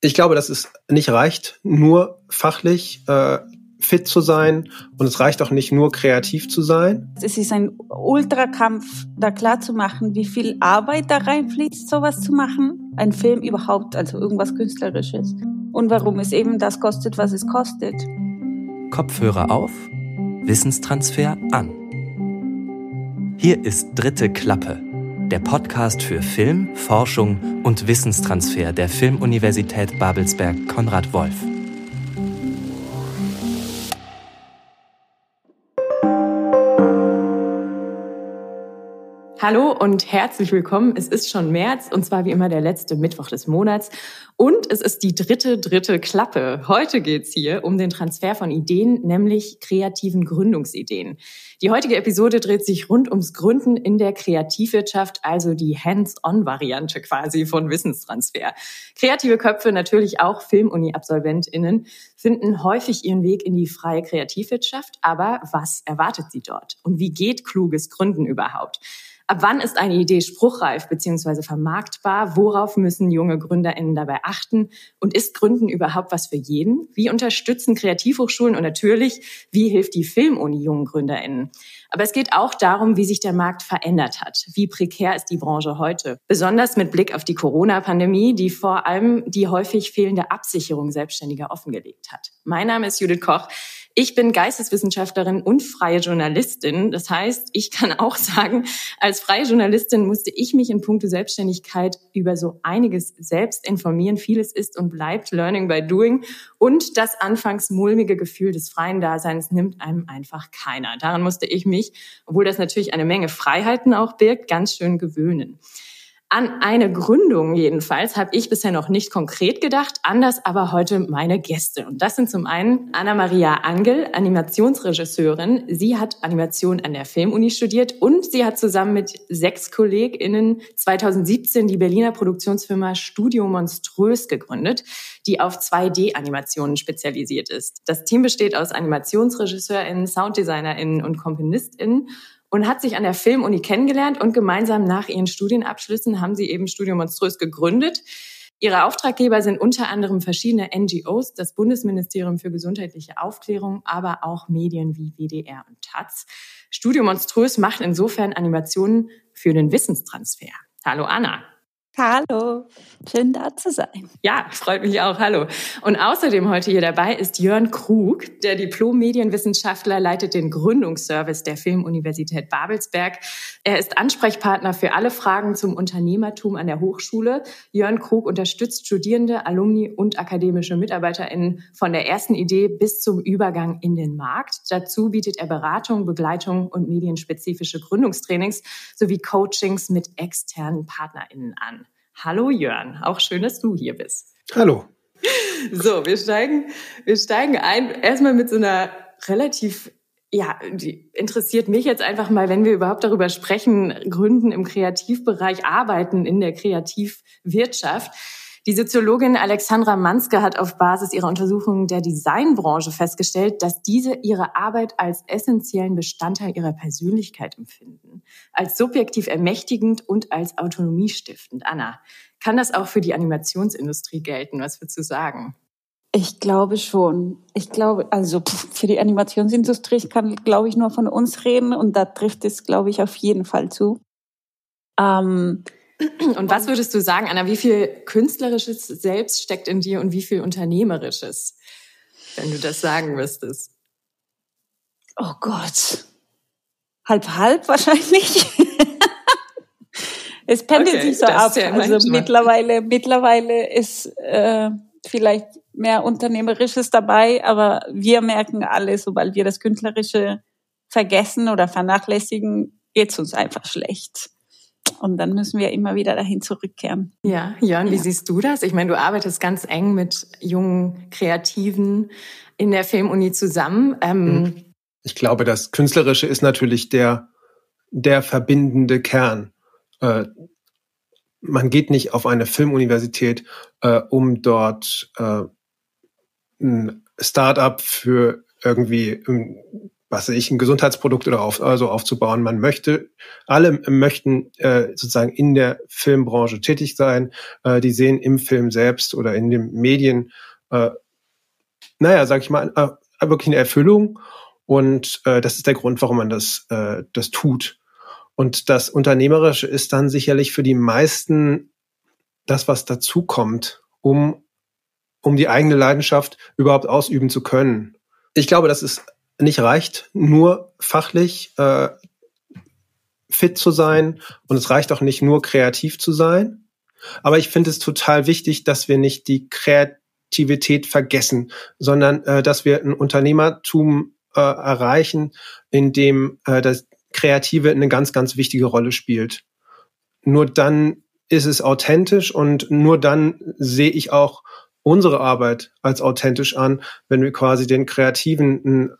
ich glaube, dass es nicht reicht, nur fachlich äh, fit zu sein und es reicht auch nicht nur kreativ zu sein. Es ist ein Ultrakampf, da klar zu machen, wie viel Arbeit da reinfließt, sowas zu machen. Ein Film überhaupt, also irgendwas Künstlerisches. Und warum es eben das kostet, was es kostet. Kopfhörer auf, Wissenstransfer an. Hier ist dritte Klappe der Podcast für Film, Forschung und Wissenstransfer der Filmuniversität Babelsberg Konrad Wolf. Hallo und herzlich willkommen. Es ist schon März und zwar wie immer der letzte Mittwoch des Monats und es ist die dritte, dritte Klappe. Heute geht's hier um den Transfer von Ideen, nämlich kreativen Gründungsideen. Die heutige Episode dreht sich rund ums Gründen in der Kreativwirtschaft, also die Hands-on-Variante quasi von Wissenstransfer. Kreative Köpfe, natürlich auch Filmuni-AbsolventInnen, finden häufig ihren Weg in die freie Kreativwirtschaft. Aber was erwartet sie dort? Und wie geht kluges Gründen überhaupt? Ab wann ist eine Idee spruchreif bzw. vermarktbar? Worauf müssen junge GründerInnen dabei achten? Und ist Gründen überhaupt was für jeden? Wie unterstützen Kreativhochschulen und natürlich, wie hilft die Filmuni jungen GründerInnen? Aber es geht auch darum, wie sich der Markt verändert hat. Wie prekär ist die Branche heute? Besonders mit Blick auf die Corona-Pandemie, die vor allem die häufig fehlende Absicherung Selbstständiger offengelegt hat. Mein Name ist Judith Koch. Ich bin Geisteswissenschaftlerin und freie Journalistin. Das heißt, ich kann auch sagen, als freie Journalistin musste ich mich in puncto Selbstständigkeit über so einiges selbst informieren. Vieles ist und bleibt Learning by Doing. Und das anfangs mulmige Gefühl des freien Daseins nimmt einem einfach keiner. Daran musste ich mich, obwohl das natürlich eine Menge Freiheiten auch birgt, ganz schön gewöhnen. An eine Gründung jedenfalls habe ich bisher noch nicht konkret gedacht, anders aber heute meine Gäste. Und das sind zum einen Anna-Maria Angel, Animationsregisseurin. Sie hat Animation an der Filmuni studiert und sie hat zusammen mit sechs KollegInnen 2017 die Berliner Produktionsfirma Studio Monströs gegründet, die auf 2D-Animationen spezialisiert ist. Das Team besteht aus AnimationsregisseurInnen, SounddesignerInnen und KomponistInnen und hat sich an der Filmuni kennengelernt und gemeinsam nach ihren Studienabschlüssen haben sie eben Studio Monströs gegründet. Ihre Auftraggeber sind unter anderem verschiedene NGOs, das Bundesministerium für gesundheitliche Aufklärung, aber auch Medien wie WDR und Taz. Studio Monströs macht insofern Animationen für den Wissenstransfer. Hallo Anna. Hallo, schön da zu sein. Ja, freut mich auch. Hallo. Und außerdem heute hier dabei ist Jörn Krug, der Diplom-Medienwissenschaftler, leitet den Gründungsservice der Filmuniversität Babelsberg. Er ist Ansprechpartner für alle Fragen zum Unternehmertum an der Hochschule. Jörn Krug unterstützt Studierende, Alumni und akademische MitarbeiterInnen von der ersten Idee bis zum Übergang in den Markt. Dazu bietet er Beratung, Begleitung und medienspezifische Gründungstrainings sowie Coachings mit externen PartnerInnen an. Hallo Jörn, auch schön, dass du hier bist. Hallo. So, wir steigen, wir steigen ein, erstmal mit so einer relativ, ja, die interessiert mich jetzt einfach mal, wenn wir überhaupt darüber sprechen, Gründen im Kreativbereich, Arbeiten in der Kreativwirtschaft. Die Soziologin Alexandra Manske hat auf Basis ihrer Untersuchungen der Designbranche festgestellt, dass diese ihre Arbeit als essentiellen Bestandteil ihrer Persönlichkeit empfinden, als subjektiv ermächtigend und als autonomiestiftend. Anna, kann das auch für die Animationsindustrie gelten? Was würdest du sagen? Ich glaube schon. Ich glaube, also für die Animationsindustrie, ich kann, glaube ich, nur von uns reden und da trifft es, glaube ich, auf jeden Fall zu. Ähm, und was würdest du sagen, Anna, wie viel künstlerisches selbst steckt in dir und wie viel unternehmerisches, wenn du das sagen müsstest? Oh Gott. Halb, halb wahrscheinlich. es pendelt okay, sich so ab. Ja also mittlerweile, mittlerweile ist äh, vielleicht mehr Unternehmerisches dabei, aber wir merken alle, sobald wir das Künstlerische vergessen oder vernachlässigen, geht's uns einfach schlecht. Und dann müssen wir immer wieder dahin zurückkehren. Ja, Jörn, wie ja. siehst du das? Ich meine, du arbeitest ganz eng mit jungen Kreativen in der Filmuni zusammen. Ähm, mhm. ich glaube, das Künstlerische ist natürlich der, der verbindende Kern. Äh, man geht nicht auf eine Filmuniversität, äh, um dort äh, ein Start-up für irgendwie was weiß ich, ein Gesundheitsprodukt oder auf, also aufzubauen. Man möchte, alle möchten äh, sozusagen in der Filmbranche tätig sein. Äh, die sehen im Film selbst oder in den Medien, äh, naja, sag ich mal, äh, wirklich eine Erfüllung. Und äh, das ist der Grund, warum man das, äh, das tut. Und das Unternehmerische ist dann sicherlich für die meisten das, was dazukommt, um, um die eigene Leidenschaft überhaupt ausüben zu können. Ich glaube, dass es nicht reicht, nur fachlich äh, fit zu sein und es reicht auch nicht nur kreativ zu sein. Aber ich finde es total wichtig, dass wir nicht die Kreativität vergessen, sondern äh, dass wir ein Unternehmertum äh, erreichen, in dem äh, das Kreative eine ganz, ganz wichtige Rolle spielt. Nur dann ist es authentisch und nur dann sehe ich auch unsere Arbeit als authentisch an, wenn wir quasi den Kreativen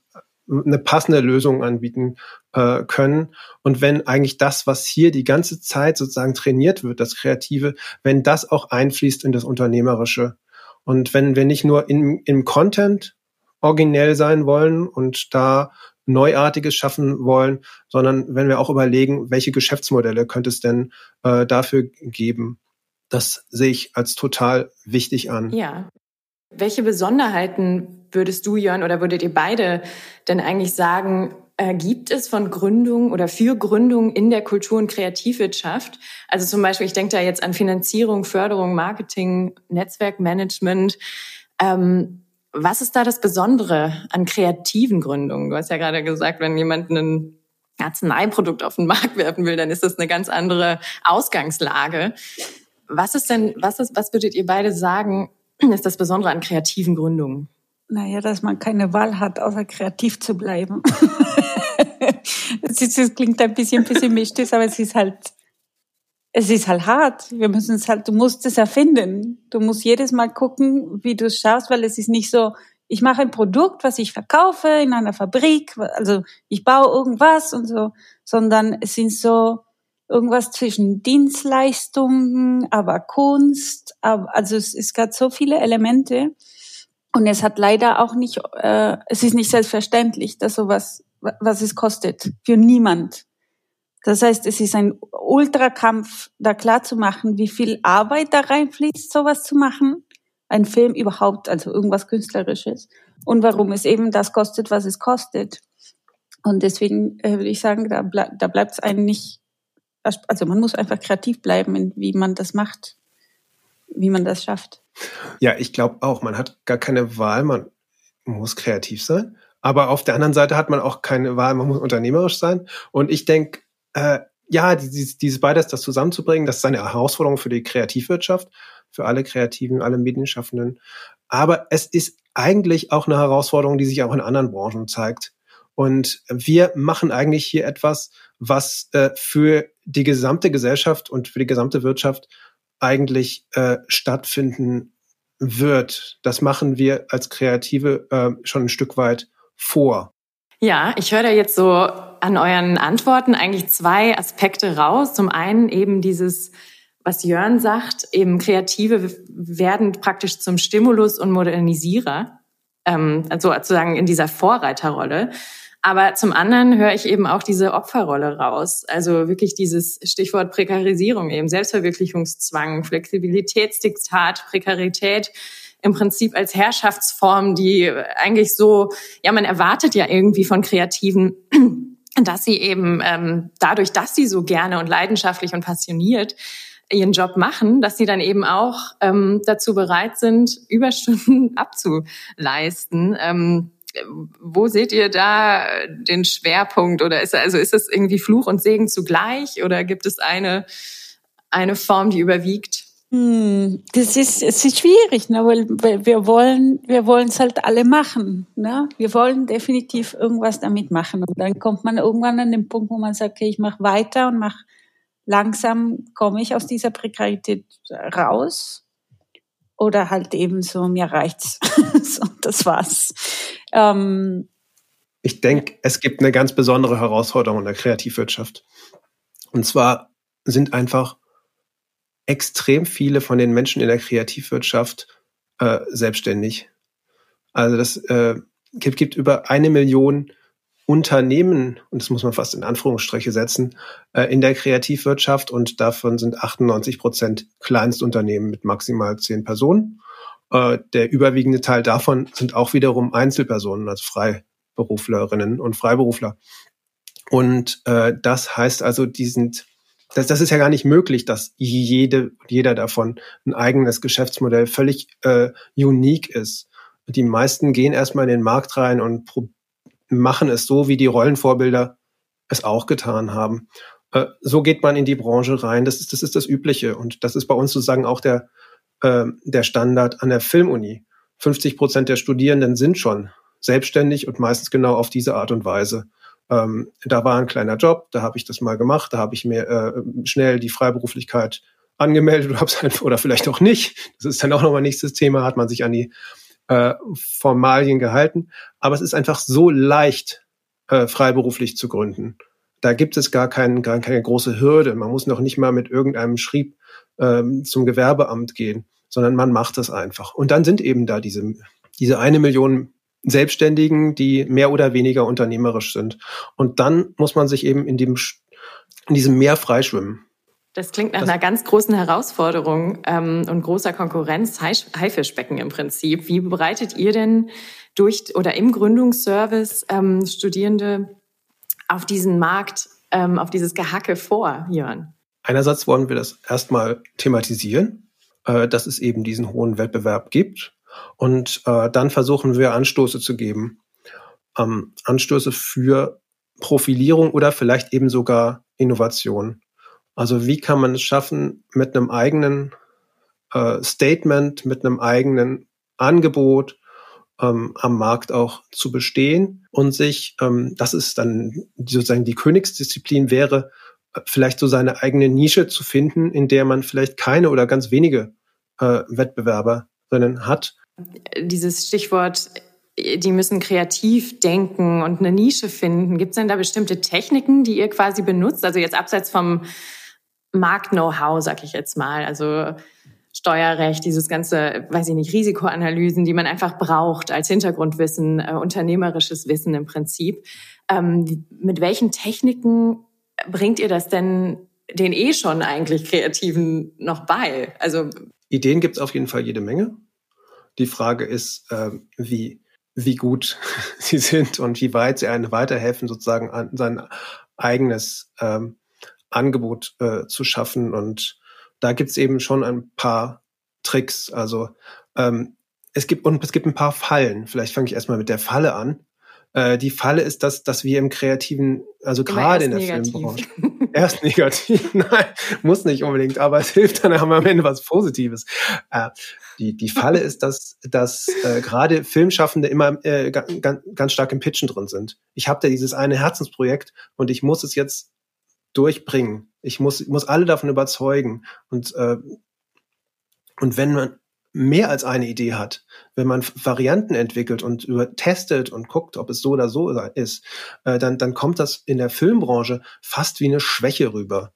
eine passende Lösung anbieten äh, können. Und wenn eigentlich das, was hier die ganze Zeit sozusagen trainiert wird, das Kreative, wenn das auch einfließt in das Unternehmerische. Und wenn wir nicht nur im, im Content originell sein wollen und da Neuartiges schaffen wollen, sondern wenn wir auch überlegen, welche Geschäftsmodelle könnte es denn äh, dafür geben. Das sehe ich als total wichtig an. Ja. Welche Besonderheiten würdest du, Jörn, oder würdet ihr beide denn eigentlich sagen, äh, gibt es von Gründung oder für Gründung in der Kultur- und Kreativwirtschaft? Also zum Beispiel, ich denke da jetzt an Finanzierung, Förderung, Marketing, Netzwerkmanagement. Ähm, was ist da das Besondere an kreativen Gründungen? Du hast ja gerade gesagt, wenn jemand ein Arzneiprodukt auf den Markt werfen will, dann ist das eine ganz andere Ausgangslage. Was ist denn, was ist, was würdet ihr beide sagen, ist das Besondere an kreativen Gründungen? Naja, dass man keine Wahl hat, außer kreativ zu bleiben. das, klingt ein bisschen pessimistisch, aber es ist halt es ist halt hart. Wir müssen es halt, du musst es erfinden. Du musst jedes Mal gucken, wie du es schaffst, weil es ist nicht so, ich mache ein Produkt, was ich verkaufe in einer Fabrik, also ich baue irgendwas und so, sondern es sind so irgendwas zwischen Dienstleistungen, aber Kunst, aber, also es, es gab so viele Elemente und es hat leider auch nicht, äh, es ist nicht selbstverständlich, dass sowas, was es kostet, für niemand. Das heißt, es ist ein Ultrakampf, da klar zu machen, wie viel Arbeit da reinfließt, sowas zu machen. Ein Film überhaupt, also irgendwas Künstlerisches. Und warum es eben das kostet, was es kostet. Und deswegen äh, würde ich sagen, da, ble da bleibt es einem nicht, also man muss einfach kreativ bleiben, wie man das macht, wie man das schafft. Ja, ich glaube auch, man hat gar keine Wahl, man muss kreativ sein. Aber auf der anderen Seite hat man auch keine Wahl, man muss unternehmerisch sein. Und ich denke, äh, ja, dieses, dieses beides, das zusammenzubringen, das ist eine Herausforderung für die Kreativwirtschaft, für alle Kreativen, alle Medienschaffenden. Aber es ist eigentlich auch eine Herausforderung, die sich auch in anderen Branchen zeigt. Und wir machen eigentlich hier etwas, was äh, für die gesamte Gesellschaft und für die gesamte Wirtschaft eigentlich äh, stattfinden wird. Das machen wir als Kreative äh, schon ein Stück weit vor. Ja, ich höre da jetzt so an euren Antworten eigentlich zwei Aspekte raus. Zum einen eben dieses, was Jörn sagt, eben Kreative werden praktisch zum Stimulus und Modernisierer, ähm, also sozusagen in dieser Vorreiterrolle. Aber zum anderen höre ich eben auch diese Opferrolle raus. Also wirklich dieses Stichwort Prekarisierung eben, Selbstverwirklichungszwang, Flexibilitätsdiktat, Prekarität im Prinzip als Herrschaftsform, die eigentlich so, ja, man erwartet ja irgendwie von Kreativen, dass sie eben ähm, dadurch, dass sie so gerne und leidenschaftlich und passioniert ihren Job machen, dass sie dann eben auch ähm, dazu bereit sind, Überstunden abzuleisten. Ähm, wo seht ihr da den Schwerpunkt? Oder ist also ist es irgendwie Fluch und Segen zugleich? Oder gibt es eine eine Form, die überwiegt? Hm, das ist, es ist schwierig, ne, weil, weil wir wollen, wir wollen es halt alle machen, ne? Wir wollen definitiv irgendwas damit machen. Und dann kommt man irgendwann an den Punkt, wo man sagt, okay, ich mache weiter und mache langsam komme ich aus dieser Prekarität raus oder halt eben so mir reicht's, so, das war's. Ähm, ich denke, es gibt eine ganz besondere Herausforderung in der Kreativwirtschaft und zwar sind einfach extrem viele von den Menschen in der Kreativwirtschaft äh, selbstständig. Also das äh, gibt, gibt über eine Million Unternehmen, und das muss man fast in Anführungsstriche setzen, äh, in der Kreativwirtschaft und davon sind 98 Prozent Kleinstunternehmen mit maximal zehn Personen. Äh, der überwiegende Teil davon sind auch wiederum Einzelpersonen, also Freiberuflerinnen und Freiberufler. Und äh, das heißt also, die sind, das, das ist ja gar nicht möglich, dass jede, jeder davon ein eigenes Geschäftsmodell völlig äh, unique ist. Die meisten gehen erstmal in den Markt rein und machen es so, wie die Rollenvorbilder es auch getan haben. Äh, so geht man in die Branche rein. Das ist, das ist das Übliche. Und das ist bei uns sozusagen auch der, äh, der Standard an der Filmuni. 50 Prozent der Studierenden sind schon selbstständig und meistens genau auf diese Art und Weise. Ähm, da war ein kleiner Job, da habe ich das mal gemacht, da habe ich mir äh, schnell die Freiberuflichkeit angemeldet oder, hab's oder vielleicht auch nicht. Das ist dann auch nochmal nächstes Thema, hat man sich an die äh, Formalien gehalten. Aber es ist einfach so leicht, äh, freiberuflich zu gründen. Da gibt es gar, kein, gar keine große Hürde. Man muss noch nicht mal mit irgendeinem Schrieb ähm, zum Gewerbeamt gehen, sondern man macht das einfach. Und dann sind eben da diese, diese eine Million Selbstständigen, die mehr oder weniger unternehmerisch sind. Und dann muss man sich eben in, dem, in diesem Meer freischwimmen. Das klingt nach das einer ganz großen Herausforderung ähm, und großer Konkurrenz, Haifischbecken im Prinzip. Wie bereitet ihr denn durch oder im Gründungsservice ähm, Studierende auf diesen Markt, ähm, auf dieses Gehacke vor, Jörn? Einerseits wollen wir das erstmal thematisieren, äh, dass es eben diesen hohen Wettbewerb gibt. Und äh, dann versuchen wir Anstoße zu geben. Ähm, Anstöße für Profilierung oder vielleicht eben sogar Innovation. Also wie kann man es schaffen, mit einem eigenen äh, Statement, mit einem eigenen Angebot ähm, am Markt auch zu bestehen und sich, ähm, das ist dann sozusagen die Königsdisziplin wäre, äh, vielleicht so seine eigene Nische zu finden, in der man vielleicht keine oder ganz wenige äh, Wettbewerberinnen hat. Dieses Stichwort die müssen kreativ denken und eine Nische finden. Gibt es denn da bestimmte Techniken, die ihr quasi benutzt? Also jetzt abseits vom Markt-Know-how, sag ich jetzt mal. Also Steuerrecht, dieses ganze, weiß ich nicht, Risikoanalysen, die man einfach braucht als Hintergrundwissen, äh, unternehmerisches Wissen im Prinzip. Ähm, mit welchen Techniken bringt ihr das denn den eh schon eigentlich Kreativen noch bei? Also Ideen gibt es auf jeden Fall jede Menge. Die Frage ist, äh, wie, wie gut sie sind und wie weit sie einem weiterhelfen, sozusagen an sein eigenes ähm, Angebot äh, zu schaffen. Und da gibt's eben schon ein paar Tricks. Also ähm, es gibt und es gibt ein paar Fallen. Vielleicht fange ich erstmal mit der Falle an. Äh, die Falle ist, dass, dass wir im Kreativen, also gerade in der negativ. Filmbranche, erst negativ, nein, muss nicht unbedingt, aber es hilft dann haben wir am Ende was Positives. Äh, die, die Falle ist, dass, dass äh, gerade Filmschaffende immer äh, ganz, ganz stark im Pitchen drin sind. Ich habe da dieses eine Herzensprojekt und ich muss es jetzt durchbringen. Ich muss, muss alle davon überzeugen. Und, äh, und wenn man mehr als eine Idee hat, wenn man Varianten entwickelt und über testet und guckt, ob es so oder so ist, äh, dann, dann kommt das in der Filmbranche fast wie eine Schwäche rüber.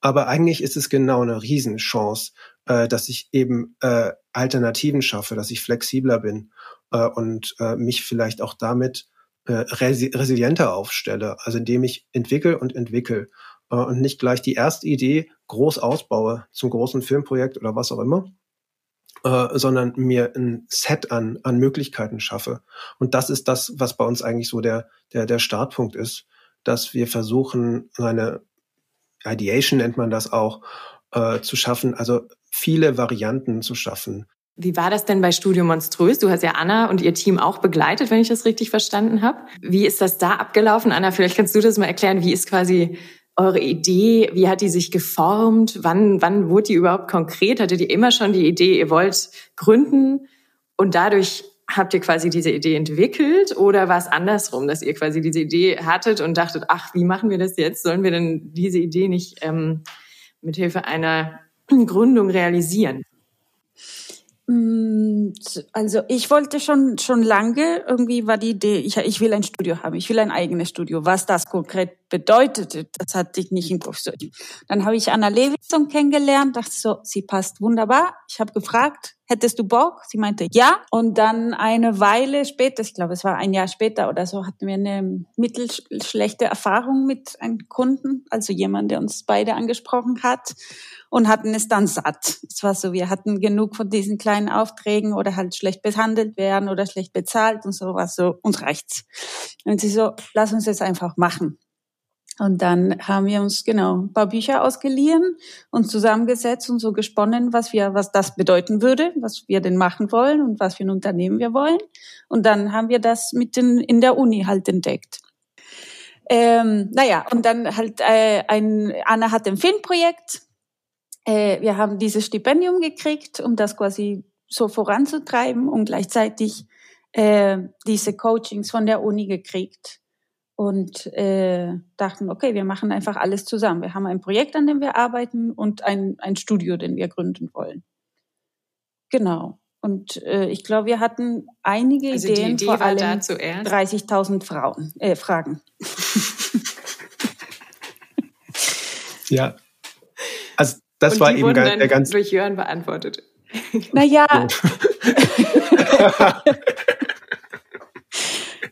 Aber eigentlich ist es genau eine Riesenchance, äh, dass ich eben äh, Alternativen schaffe, dass ich flexibler bin äh, und äh, mich vielleicht auch damit äh, resi resilienter aufstelle, also indem ich entwickle und entwickle äh, und nicht gleich die erste Idee groß ausbaue zum großen Filmprojekt oder was auch immer, äh, sondern mir ein Set an, an Möglichkeiten schaffe. Und das ist das, was bei uns eigentlich so der, der, der Startpunkt ist, dass wir versuchen, eine Ideation nennt man das auch, äh, zu schaffen, also viele Varianten zu schaffen. Wie war das denn bei Studio Monströs? Du hast ja Anna und ihr Team auch begleitet, wenn ich das richtig verstanden habe. Wie ist das da abgelaufen? Anna, vielleicht kannst du das mal erklären. Wie ist quasi eure Idee? Wie hat die sich geformt? Wann, wann wurde die überhaupt konkret? Hattet ihr immer schon die Idee, ihr wollt gründen und dadurch habt ihr quasi diese Idee entwickelt oder war es andersrum, dass ihr quasi diese Idee hattet und dachtet, ach, wie machen wir das jetzt? Sollen wir denn diese Idee nicht ähm, mithilfe einer Gründung realisieren? Mm, also ich wollte schon schon lange irgendwie war die Idee, ich, ich will ein Studio haben, ich will ein eigenes Studio. Was das konkret bedeutete, das hatte ich nicht im Kopf. Dann habe ich Anna Levison kennengelernt, dachte so, sie passt wunderbar. Ich habe gefragt, hättest du Bock? Sie meinte ja. Und dann eine Weile später, ich glaube, es war ein Jahr später oder so, hatten wir eine mittelschlechte Erfahrung mit einem Kunden, also jemand, der uns beide angesprochen hat und hatten es dann satt. Es war so, wir hatten genug von diesen kleinen Aufträgen oder halt schlecht behandelt werden oder schlecht bezahlt und so was so, uns reicht's. Und sie so, lass uns das einfach machen. Und dann haben wir uns genau ein paar Bücher ausgeliehen und zusammengesetzt und so gesponnen, was wir, was das bedeuten würde, was wir denn machen wollen und was für ein Unternehmen wir wollen. Und dann haben wir das mit den, in der Uni halt entdeckt. Ähm, naja, und dann halt äh, ein, Anna hat ein Filmprojekt. Äh, wir haben dieses Stipendium gekriegt, um das quasi so voranzutreiben und gleichzeitig äh, diese Coachings von der Uni gekriegt und äh, dachten, okay, wir machen einfach alles zusammen. Wir haben ein Projekt, an dem wir arbeiten und ein, ein Studio, den wir gründen wollen. Genau. Und äh, ich glaube, wir hatten einige also Ideen, Idee vor allem 30.000 Frauen, äh, Fragen. ja. Also das und war eben ganz, der ganz durch Jörn beantwortet. Naja.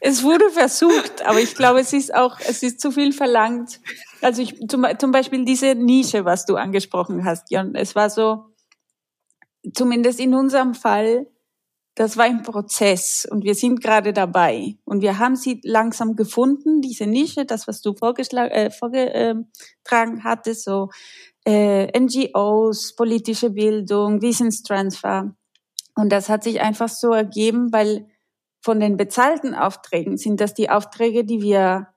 es wurde versucht, aber ich glaube, es ist auch, es ist zu viel verlangt. Also ich, zum, zum Beispiel diese Nische, was du angesprochen hast, Jan, es war so, zumindest in unserem Fall, das war ein Prozess und wir sind gerade dabei und wir haben sie langsam gefunden, diese Nische, das, was du vorgeschlagen, äh, vorgetragen hattest, so äh, NGOs, politische Bildung, Wissenstransfer. Und das hat sich einfach so ergeben, weil von den bezahlten Aufträgen sind das die Aufträge, die wir,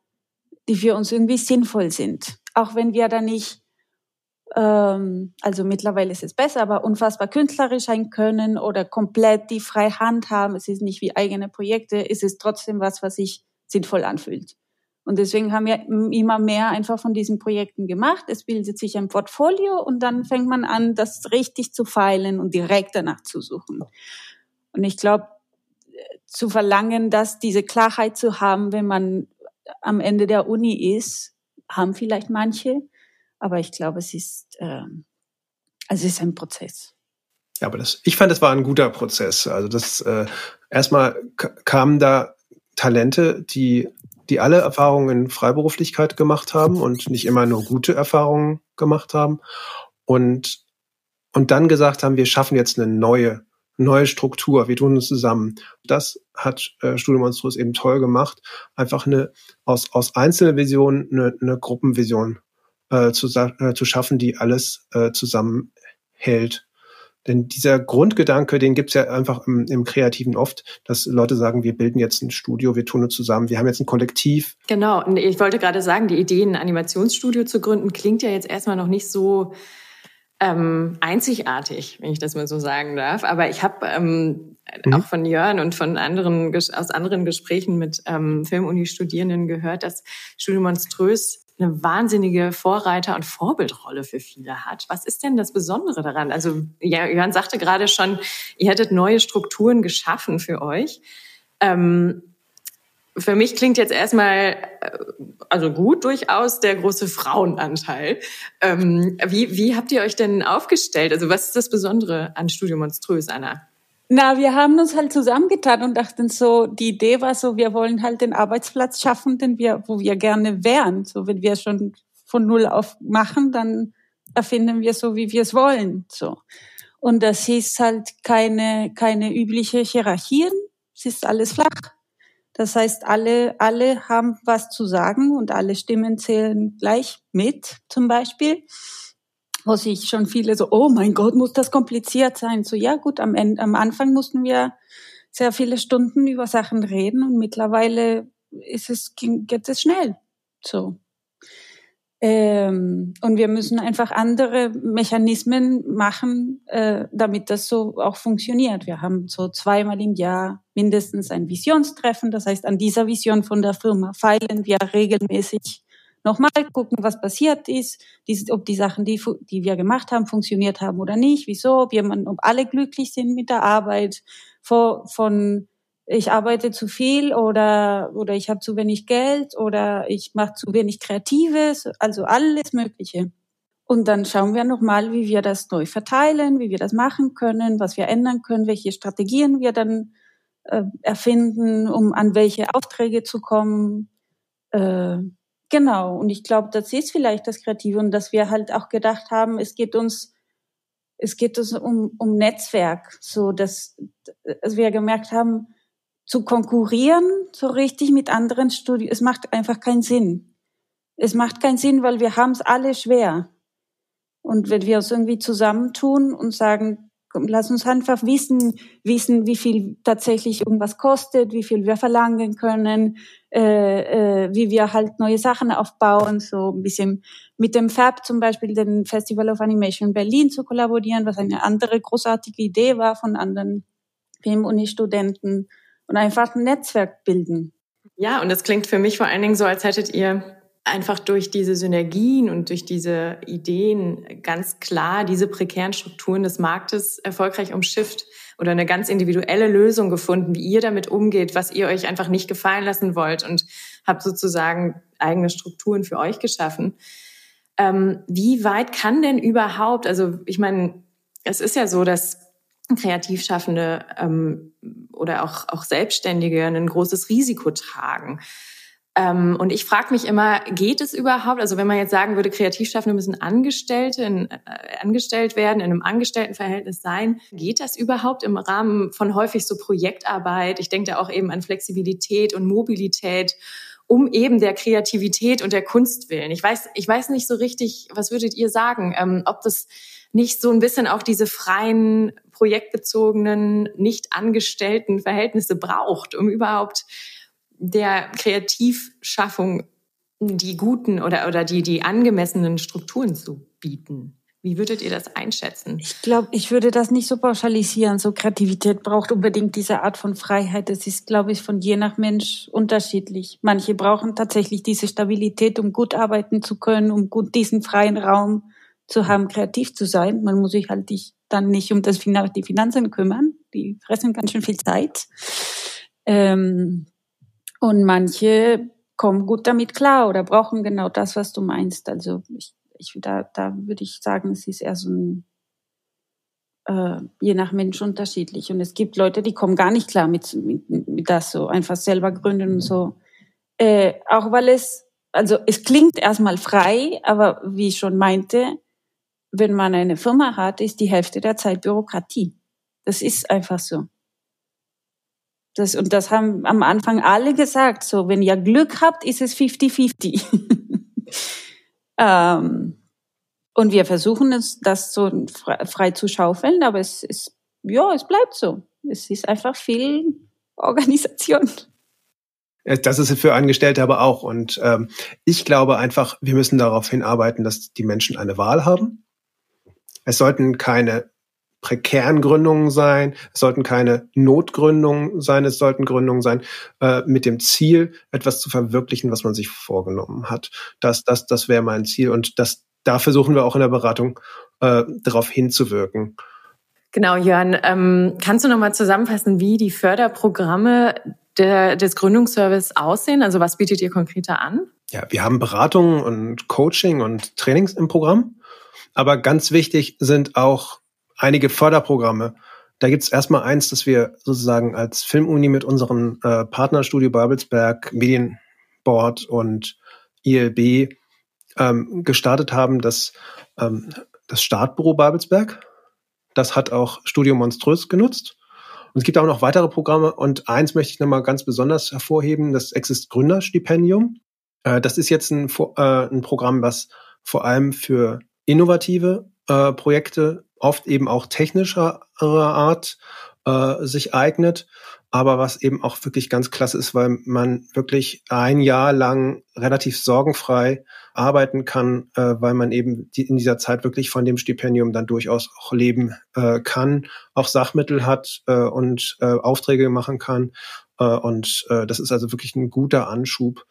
die für uns irgendwie sinnvoll sind. Auch wenn wir da nicht, ähm, also mittlerweile ist es besser, aber unfassbar künstlerisch sein können oder komplett die freie Hand haben. Es ist nicht wie eigene Projekte, ist es trotzdem was, was sich sinnvoll anfühlt. Und deswegen haben wir immer mehr einfach von diesen Projekten gemacht. Es bildet sich ein Portfolio und dann fängt man an, das richtig zu feilen und direkt danach zu suchen. Und ich glaube, zu verlangen, dass diese Klarheit zu haben, wenn man am Ende der Uni ist, haben vielleicht manche, aber ich glaube, es ist, äh, also es ist ein Prozess. Ja, aber das, ich fand, das war ein guter Prozess. Also das äh, erstmal kamen da Talente, die die alle Erfahrungen in Freiberuflichkeit gemacht haben und nicht immer nur gute Erfahrungen gemacht haben und und dann gesagt haben, wir schaffen jetzt eine neue neue Struktur, wir tun uns zusammen. Das hat äh, Studio Monstrous eben toll gemacht, einfach eine aus, aus Visionen eine, eine Gruppenvision äh, zu, äh, zu schaffen, die alles äh, zusammenhält. Denn dieser Grundgedanke, den gibt's ja einfach im, im Kreativen oft, dass Leute sagen, wir bilden jetzt ein Studio, wir tun es zusammen, wir haben jetzt ein Kollektiv. Genau, und ich wollte gerade sagen, die Idee, ein Animationsstudio zu gründen, klingt ja jetzt erstmal noch nicht so ähm, einzigartig, wenn ich das mal so sagen darf. Aber ich habe ähm, mhm. auch von Jörn und von anderen aus anderen Gesprächen mit ähm, Filmuni-Studierenden gehört, dass Studio Monströs eine wahnsinnige Vorreiter- und Vorbildrolle für viele hat. Was ist denn das Besondere daran? Also ja, Jörn sagte gerade schon, ihr hättet neue Strukturen geschaffen für euch. Ähm, für mich klingt jetzt erstmal, äh, also gut durchaus, der große Frauenanteil. Ähm, wie, wie habt ihr euch denn aufgestellt? Also was ist das Besondere an Studio Monströs, Anna? Na, wir haben uns halt zusammengetan und dachten so, die Idee war so, wir wollen halt den Arbeitsplatz schaffen, den wir, wo wir gerne wären. So, wenn wir schon von Null auf machen, dann erfinden wir so, wie wir es wollen. So. Und das ist halt keine, keine übliche Hierarchien. Es ist alles flach. Das heißt, alle, alle haben was zu sagen und alle Stimmen zählen gleich mit, zum Beispiel. Wo sich schon viele so, oh mein Gott, muss das kompliziert sein? So, ja gut, am, Ende, am Anfang mussten wir sehr viele Stunden über Sachen reden und mittlerweile ist es, geht es schnell. So. Ähm, und wir müssen einfach andere Mechanismen machen, äh, damit das so auch funktioniert. Wir haben so zweimal im Jahr mindestens ein Visionstreffen. Das heißt, an dieser Vision von der Firma feilen wir regelmäßig nochmal, gucken, was passiert ist, ob die Sachen, die, die wir gemacht haben, funktioniert haben oder nicht, wieso, ob jemand, ob alle glücklich sind mit der Arbeit, von, von ich arbeite zu viel oder oder ich habe zu wenig Geld oder ich mache zu wenig Kreatives, also alles Mögliche. Und dann schauen wir nochmal, wie wir das neu verteilen, wie wir das machen können, was wir ändern können, welche Strategien wir dann äh, erfinden, um an welche Aufträge zu kommen. Äh, genau. Und ich glaube, das ist vielleicht das Kreative und dass wir halt auch gedacht haben, es geht uns, es geht uns um, um Netzwerk, so dass, dass wir gemerkt haben, zu konkurrieren so richtig mit anderen Studien, es macht einfach keinen Sinn. Es macht keinen Sinn, weil wir haben es alle schwer. Und wenn wir uns irgendwie zusammentun und sagen, komm, lass uns einfach wissen, wissen, wie viel tatsächlich irgendwas kostet, wie viel wir verlangen können, äh, äh, wie wir halt neue Sachen aufbauen, so ein bisschen mit dem FAB zum Beispiel, dem Festival of Animation Berlin zu kollaborieren, was eine andere großartige Idee war von anderen Film-Uni-Studenten und einfach ein Netzwerk bilden. Ja, und das klingt für mich vor allen Dingen so, als hättet ihr einfach durch diese Synergien und durch diese Ideen ganz klar diese prekären Strukturen des Marktes erfolgreich umschifft oder eine ganz individuelle Lösung gefunden, wie ihr damit umgeht, was ihr euch einfach nicht gefallen lassen wollt und habt sozusagen eigene Strukturen für euch geschaffen. Ähm, wie weit kann denn überhaupt, also ich meine, es ist ja so, dass Kreativschaffende ähm, oder auch, auch Selbstständige ein großes Risiko tragen. Ähm, und ich frage mich immer, geht es überhaupt? Also wenn man jetzt sagen würde, Kreativschaffende müssen Angestellte in, äh, angestellt werden, in einem Angestelltenverhältnis sein, geht das überhaupt im Rahmen von häufig so Projektarbeit? Ich denke da auch eben an Flexibilität und Mobilität um eben der Kreativität und der Kunst willen. Ich weiß, ich weiß nicht so richtig, was würdet ihr sagen, ähm, ob das nicht so ein bisschen auch diese freien, projektbezogenen, nicht angestellten Verhältnisse braucht, um überhaupt der Kreativschaffung die guten oder, oder die, die angemessenen Strukturen zu bieten. Wie würdet ihr das einschätzen? Ich glaube, ich würde das nicht so pauschalisieren. So Kreativität braucht unbedingt diese Art von Freiheit. Das ist, glaube ich, von je nach Mensch unterschiedlich. Manche brauchen tatsächlich diese Stabilität, um gut arbeiten zu können, um gut diesen freien Raum zu haben, kreativ zu sein. Man muss sich halt dann nicht um das, die Finanzen kümmern. Die fressen ganz schön viel Zeit. Ähm, und manche kommen gut damit klar oder brauchen genau das, was du meinst. Also ich, ich da, da würde ich sagen, es ist eher so ein äh, je nach Mensch unterschiedlich. Und es gibt Leute, die kommen gar nicht klar mit, mit, mit das so, einfach selber gründen und so. Äh, auch weil es, also es klingt erstmal frei, aber wie ich schon meinte, wenn man eine Firma hat, ist die Hälfte der Zeit Bürokratie. Das ist einfach so. Das, und das haben am Anfang alle gesagt. So, wenn ihr Glück habt, ist es 50-50. ähm, und wir versuchen es, das so frei, zu schaufeln, aber es ist, ja, es bleibt so. Es ist einfach viel Organisation. Das ist für Angestellte aber auch. Und ähm, ich glaube einfach, wir müssen darauf hinarbeiten, dass die Menschen eine Wahl haben. Es sollten keine prekären Gründungen sein, es sollten keine Notgründungen sein, es sollten Gründungen sein äh, mit dem Ziel, etwas zu verwirklichen, was man sich vorgenommen hat. Das, das, das wäre mein Ziel und das, da versuchen wir auch in der Beratung äh, darauf hinzuwirken. Genau, Jörn, ähm, kannst du nochmal zusammenfassen, wie die Förderprogramme der, des Gründungsservice aussehen? Also was bietet ihr konkreter an? Ja, wir haben Beratung und Coaching und Trainings im Programm. Aber ganz wichtig sind auch einige Förderprogramme. Da gibt's erstmal eins, dass wir sozusagen als Filmuni mit unserem äh, Partnerstudio Babelsberg, Medienboard und ILB ähm, gestartet haben, das, ähm, das Startbüro Babelsberg. Das hat auch Studio Monströs genutzt. Und es gibt auch noch weitere Programme. Und eins möchte ich nochmal ganz besonders hervorheben, das Exist Gründerstipendium. Äh, das ist jetzt ein, äh, ein Programm, was vor allem für innovative äh, Projekte oft eben auch technischer Art äh, sich eignet, aber was eben auch wirklich ganz klasse ist, weil man wirklich ein Jahr lang relativ sorgenfrei arbeiten kann, äh, weil man eben die, in dieser Zeit wirklich von dem Stipendium dann durchaus auch leben äh, kann, auch Sachmittel hat äh, und äh, Aufträge machen kann. Äh, und äh, das ist also wirklich ein guter Anschub.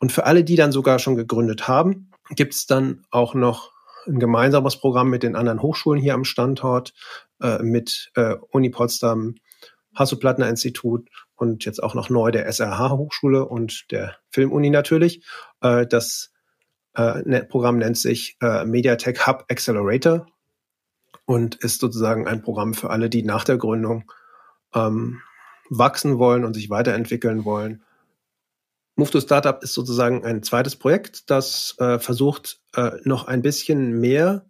Und für alle, die dann sogar schon gegründet haben, gibt es dann auch noch ein gemeinsames Programm mit den anderen Hochschulen hier am Standort, äh, mit äh, Uni Potsdam, Hasso-Plattner Institut und jetzt auch noch neu der SRH Hochschule und der Filmuni natürlich. Äh, das äh, ne, Programm nennt sich äh, Mediatek Hub Accelerator und ist sozusagen ein Programm für alle, die nach der Gründung ähm, wachsen wollen und sich weiterentwickeln wollen. Move to Startup ist sozusagen ein zweites Projekt, das äh, versucht, äh, noch ein bisschen mehr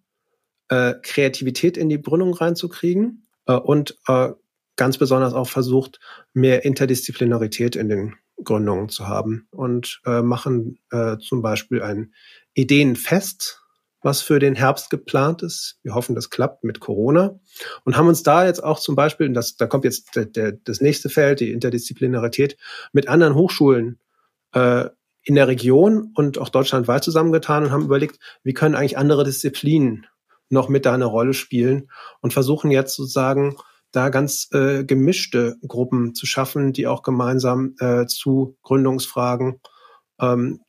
äh, Kreativität in die Gründung reinzukriegen äh, und äh, ganz besonders auch versucht, mehr Interdisziplinarität in den Gründungen zu haben und äh, machen zum Beispiel ein Ideenfest, was für den Herbst geplant ist. Wir hoffen, das klappt mit Corona und haben uns da jetzt auch zum Beispiel, das, da kommt jetzt der, der, das nächste Feld, die Interdisziplinarität, mit anderen Hochschulen äh, in der Region und auch deutschlandweit zusammengetan und haben überlegt, wie können eigentlich andere Disziplinen noch mit da eine Rolle spielen und versuchen jetzt sozusagen da ganz äh, gemischte Gruppen zu schaffen, die auch gemeinsam äh, zu Gründungsfragen ähm,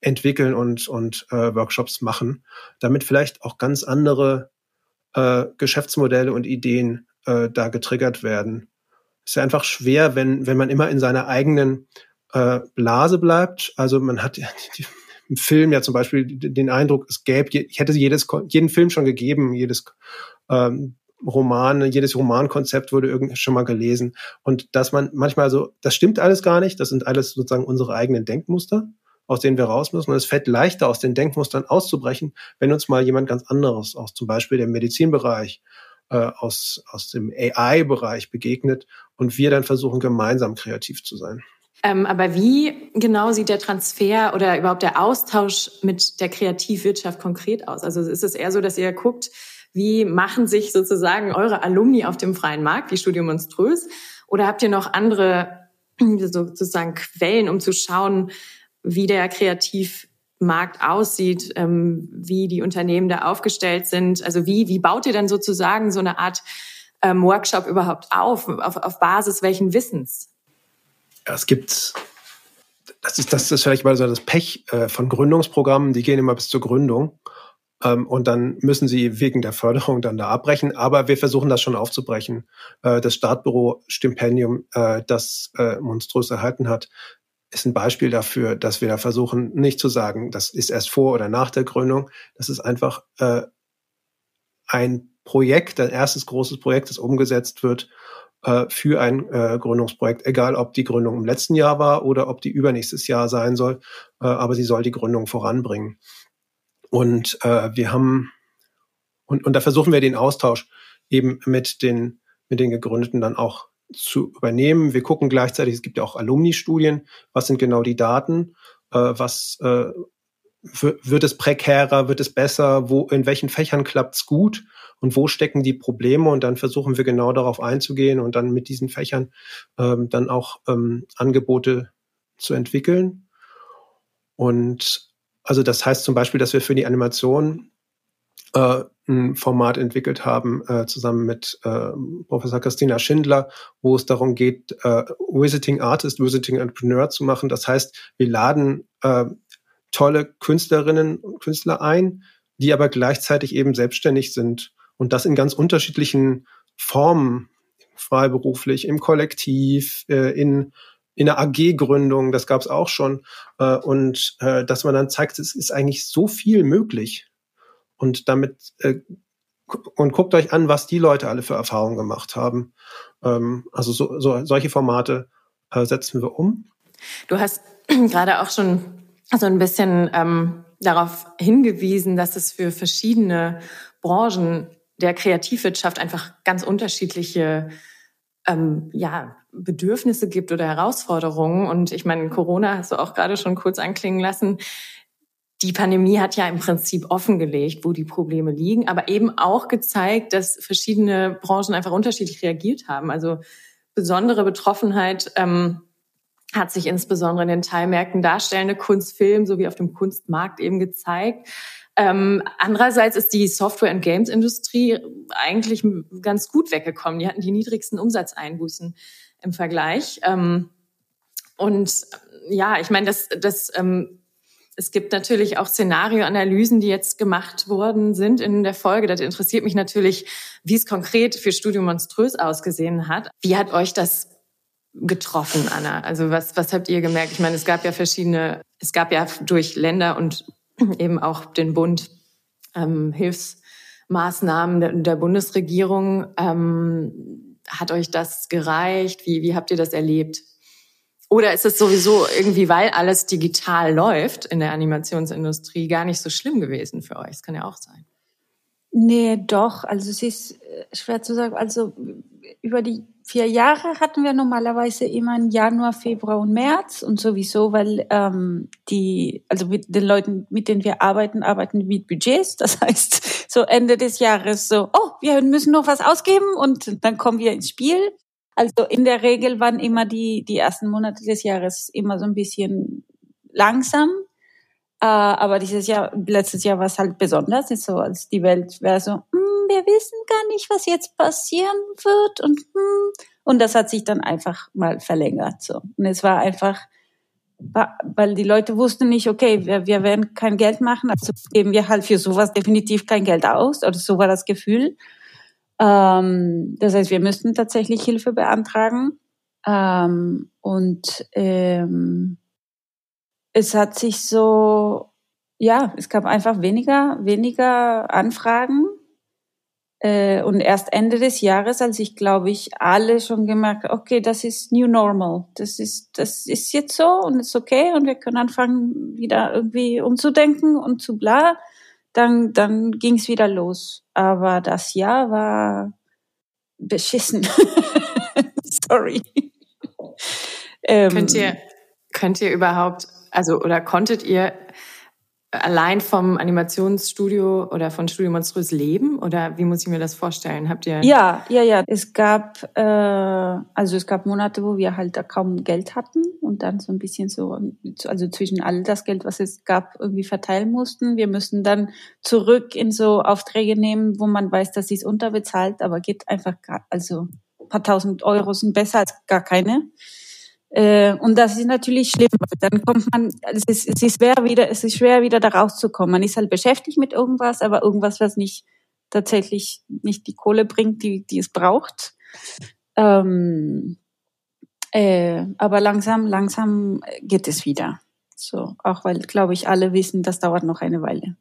entwickeln und, und äh, Workshops machen, damit vielleicht auch ganz andere äh, Geschäftsmodelle und Ideen äh, da getriggert werden. Es ist ja einfach schwer, wenn, wenn man immer in seiner eigenen äh, Blase bleibt. Also man hat im Film ja zum Beispiel den Eindruck, es gäbe, ich hätte jedes, jeden Film schon gegeben, jedes ähm, Roman, jedes Romankonzept wurde irgendwie schon mal gelesen. Und dass man manchmal so, das stimmt alles gar nicht, das sind alles sozusagen unsere eigenen Denkmuster aus denen wir raus müssen. Und es fällt leichter, aus den Denkmustern auszubrechen, wenn uns mal jemand ganz anderes aus zum Beispiel dem Medizinbereich, äh, aus, aus dem AI-Bereich begegnet und wir dann versuchen, gemeinsam kreativ zu sein. Ähm, aber wie genau sieht der Transfer oder überhaupt der Austausch mit der Kreativwirtschaft konkret aus? Also ist es eher so, dass ihr guckt, wie machen sich sozusagen eure Alumni auf dem freien Markt, wie Studium Monströs? Oder habt ihr noch andere sozusagen Quellen, um zu schauen, wie der Kreativmarkt aussieht, ähm, wie die Unternehmen da aufgestellt sind. Also wie, wie baut ihr dann sozusagen so eine Art ähm, Workshop überhaupt auf? auf? Auf Basis welchen Wissens? Ja, es gibt, das ist, das ist vielleicht mal so das Pech äh, von Gründungsprogrammen, die gehen immer bis zur Gründung. Ähm, und dann müssen sie wegen der Förderung dann da abbrechen. Aber wir versuchen das schon aufzubrechen. Äh, das Startbüro-Stipendium, äh, das äh, Monströs erhalten hat, ist ein Beispiel dafür, dass wir da versuchen, nicht zu sagen, das ist erst vor oder nach der Gründung. Das ist einfach äh, ein Projekt, ein erstes großes Projekt, das umgesetzt wird äh, für ein äh, Gründungsprojekt, egal ob die Gründung im letzten Jahr war oder ob die übernächstes Jahr sein soll, äh, aber sie soll die Gründung voranbringen. Und äh, wir haben und, und da versuchen wir den Austausch eben mit den mit den Gegründeten dann auch zu übernehmen. Wir gucken gleichzeitig, es gibt ja auch Alumni-Studien, was sind genau die Daten, äh, was äh, wird es prekärer, wird es besser, wo in welchen Fächern klappt's gut und wo stecken die Probleme und dann versuchen wir genau darauf einzugehen und dann mit diesen Fächern ähm, dann auch ähm, Angebote zu entwickeln. Und also das heißt zum Beispiel, dass wir für die Animation äh, ein Format entwickelt haben, äh, zusammen mit äh, Professor Christina Schindler, wo es darum geht, äh, Visiting Artist, Visiting Entrepreneur zu machen. Das heißt, wir laden äh, tolle Künstlerinnen und Künstler ein, die aber gleichzeitig eben selbstständig sind und das in ganz unterschiedlichen Formen, freiberuflich, im Kollektiv, äh, in in der AG-Gründung, das gab es auch schon, äh, und äh, dass man dann zeigt, es ist eigentlich so viel möglich und damit äh, und guckt euch an, was die Leute alle für Erfahrungen gemacht haben. Ähm, also so, so, solche Formate äh, setzen wir um. Du hast gerade auch schon so ein bisschen ähm, darauf hingewiesen, dass es für verschiedene Branchen der Kreativwirtschaft einfach ganz unterschiedliche ähm, ja, Bedürfnisse gibt oder Herausforderungen. Und ich meine, Corona hast du auch gerade schon kurz anklingen lassen die Pandemie hat ja im Prinzip offengelegt, wo die Probleme liegen, aber eben auch gezeigt, dass verschiedene Branchen einfach unterschiedlich reagiert haben. Also besondere Betroffenheit ähm, hat sich insbesondere in den Teilmärkten darstellende Kunstfilm sowie auf dem Kunstmarkt eben gezeigt. Ähm, andererseits ist die Software- und Games-Industrie eigentlich ganz gut weggekommen. Die hatten die niedrigsten Umsatzeinbußen im Vergleich. Ähm, und ja, ich meine, das, das ähm, es gibt natürlich auch Szenarioanalysen, die jetzt gemacht worden sind in der Folge. Das interessiert mich natürlich, wie es konkret für Studio Monströs ausgesehen hat. Wie hat euch das getroffen, Anna? Also was, was habt ihr gemerkt? Ich meine, es gab ja verschiedene, es gab ja durch Länder und eben auch den Bund ähm, Hilfsmaßnahmen der, der Bundesregierung. Ähm, hat euch das gereicht? Wie, wie habt ihr das erlebt? Oder ist es sowieso irgendwie, weil alles digital läuft in der Animationsindustrie, gar nicht so schlimm gewesen für euch? Das kann ja auch sein. Nee, doch. Also es ist äh, schwer zu sagen. Also über die vier Jahre hatten wir normalerweise immer im Januar, Februar und März und sowieso, weil ähm, die, also mit den Leuten, mit denen wir arbeiten, arbeiten mit Budgets. Das heißt, so Ende des Jahres so, oh, wir müssen noch was ausgeben und dann kommen wir ins Spiel. Also in der Regel waren immer die, die ersten Monate des Jahres immer so ein bisschen langsam. Äh, aber dieses Jahr, letztes Jahr war es halt besonders, so als die Welt wäre so, wir wissen gar nicht, was jetzt passieren wird und hm, und das hat sich dann einfach mal verlängert so. Und es war einfach, weil die Leute wussten nicht, okay, wir, wir werden kein Geld machen, also geben wir halt für sowas definitiv kein Geld aus, oder so war das Gefühl. Ähm, das heißt, wir müssten tatsächlich Hilfe beantragen. Ähm, und ähm, es hat sich so, ja, es gab einfach weniger, weniger Anfragen. Äh, und erst Ende des Jahres, als ich glaube ich alle schon gemerkt, okay, das ist New Normal, das ist, das ist jetzt so und ist okay und wir können anfangen, wieder irgendwie umzudenken und zu bla dann, dann ging es wieder los. Aber das Jahr war beschissen. Sorry. Ähm, könnt ihr, könnt ihr überhaupt, also oder konntet ihr allein vom Animationsstudio oder von Studio Monströs leben? Oder wie muss ich mir das vorstellen? Habt ihr? Ja, ja, ja. Es gab, äh, also es gab Monate, wo wir halt da kaum Geld hatten und dann so ein bisschen so, also zwischen all das Geld, was es gab, irgendwie verteilen mussten. Wir müssen dann zurück in so Aufträge nehmen, wo man weiß, dass sie es unterbezahlt, aber geht einfach, also ein paar tausend Euro sind besser als gar keine. Äh, und das ist natürlich schlimm. Dann kommt man, es ist, es ist schwer wieder, es ist schwer wieder da rauszukommen. Man ist halt beschäftigt mit irgendwas, aber irgendwas, was nicht tatsächlich nicht die Kohle bringt, die, die es braucht. Ähm, äh, aber langsam, langsam geht es wieder. So, auch weil, glaube ich, alle wissen, das dauert noch eine Weile.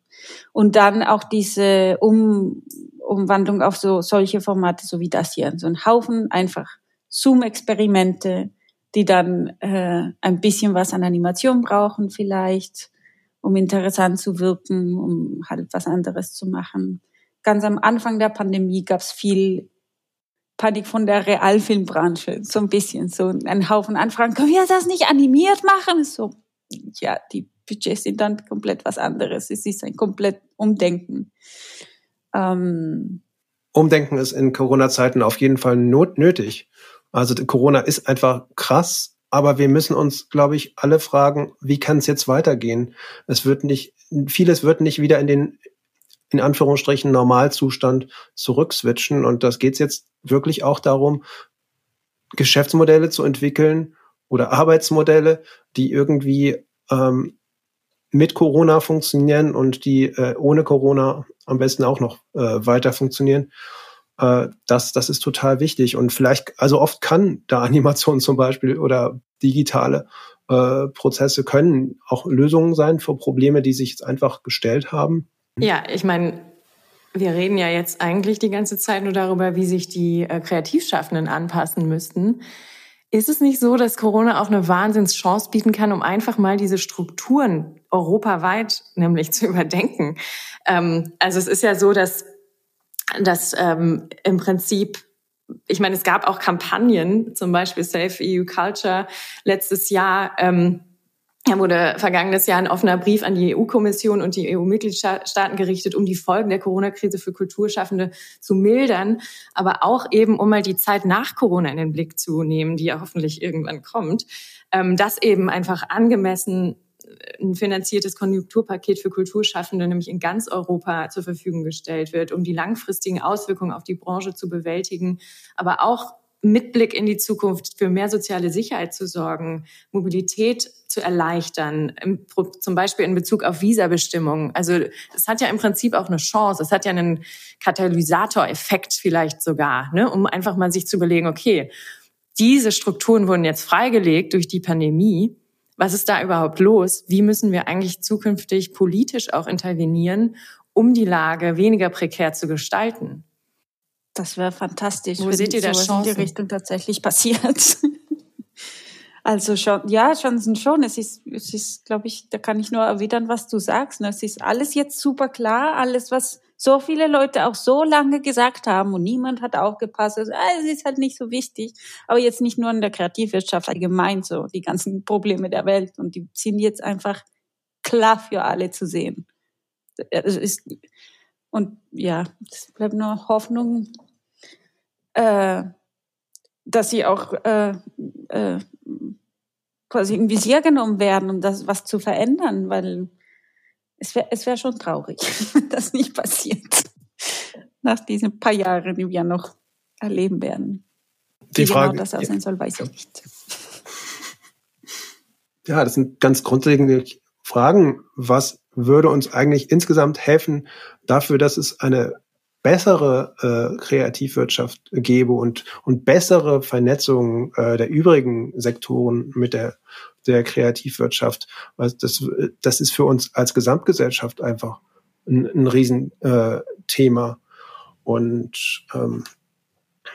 Und dann auch diese um Umwandlung auf so solche Formate, so wie das hier. So ein Haufen einfach Zoom-Experimente, die dann äh, ein bisschen was an Animation brauchen vielleicht, um interessant zu wirken, um halt was anderes zu machen. Ganz am Anfang der Pandemie gab es viel Panik von der Realfilmbranche, so ein bisschen, so ein Haufen Anfragen. Können wir das nicht animiert machen? So, ja, die Budgets sind dann komplett was anderes. Es ist ein komplett Umdenken. Ähm, Umdenken ist in Corona-Zeiten auf jeden Fall not nötig. Also Corona ist einfach krass, aber wir müssen uns, glaube ich, alle fragen, wie kann es jetzt weitergehen? Es wird nicht, vieles wird nicht wieder in den in Anführungsstrichen Normalzustand zurückswitchen. Und das geht jetzt wirklich auch darum, Geschäftsmodelle zu entwickeln oder Arbeitsmodelle, die irgendwie ähm, mit Corona funktionieren und die äh, ohne Corona am besten auch noch äh, weiter funktionieren äh, das, das ist total wichtig. Und vielleicht, also oft kann da Animation zum Beispiel oder digitale äh, Prozesse können auch Lösungen sein für Probleme, die sich jetzt einfach gestellt haben. Ja, ich meine, wir reden ja jetzt eigentlich die ganze Zeit nur darüber, wie sich die äh, Kreativschaffenden anpassen müssten. Ist es nicht so, dass Corona auch eine Wahnsinnschance bieten kann, um einfach mal diese Strukturen europaweit nämlich zu überdenken? Ähm, also es ist ja so, dass dass ähm, im Prinzip ich meine, es gab auch Kampagnen, zum Beispiel Save EU Culture letztes Jahr. Ähm, wurde vergangenes Jahr ein offener Brief an die EU-Kommission und die EU-Mitgliedstaaten gerichtet, um die Folgen der Corona-Krise für Kulturschaffende zu mildern, aber auch eben, um mal die Zeit nach Corona in den Blick zu nehmen, die ja hoffentlich irgendwann kommt, ähm, das eben einfach angemessen ein finanziertes Konjunkturpaket für Kulturschaffende nämlich in ganz Europa zur Verfügung gestellt wird, um die langfristigen Auswirkungen auf die Branche zu bewältigen, aber auch mit Blick in die Zukunft für mehr soziale Sicherheit zu sorgen, Mobilität zu erleichtern, im, zum Beispiel in Bezug auf Visabestimmungen. Also das hat ja im Prinzip auch eine Chance, es hat ja einen Katalysatoreffekt vielleicht sogar, ne, um einfach mal sich zu überlegen, okay, diese Strukturen wurden jetzt freigelegt durch die Pandemie. Was ist da überhaupt los? Wie müssen wir eigentlich zukünftig politisch auch intervenieren, um die Lage weniger prekär zu gestalten? Das wäre fantastisch, Wo seht ihr da Chancen? in die Richtung tatsächlich passiert. also schon, ja, Chancen schon. Es ist, es ist, glaube ich, da kann ich nur erwidern, was du sagst. Ne? Es ist alles jetzt super klar, alles, was so viele Leute auch so lange gesagt haben und niemand hat aufgepasst. Also, ah, es ist halt nicht so wichtig. Aber jetzt nicht nur in der Kreativwirtschaft, allgemein so die ganzen Probleme der Welt und die sind jetzt einfach klar für alle zu sehen. Es ist, und ja, es bleibt nur Hoffnung, äh, dass sie auch äh, äh, quasi im Visier genommen werden, um das was zu verändern, weil es wäre es wär schon traurig, wenn das nicht passiert. Nach diesen paar Jahren, die wir noch erleben werden. Die Wie Frage, genau das aussehen soll, weiß ich nicht. Ja, das sind ganz grundlegende Fragen. Was würde uns eigentlich insgesamt helfen dafür, dass es eine bessere äh, Kreativwirtschaft gäbe und, und bessere Vernetzung äh, der übrigen Sektoren mit der, der Kreativwirtschaft. Das, das ist für uns als Gesamtgesellschaft einfach ein, ein Riesenthema. Äh, und ähm,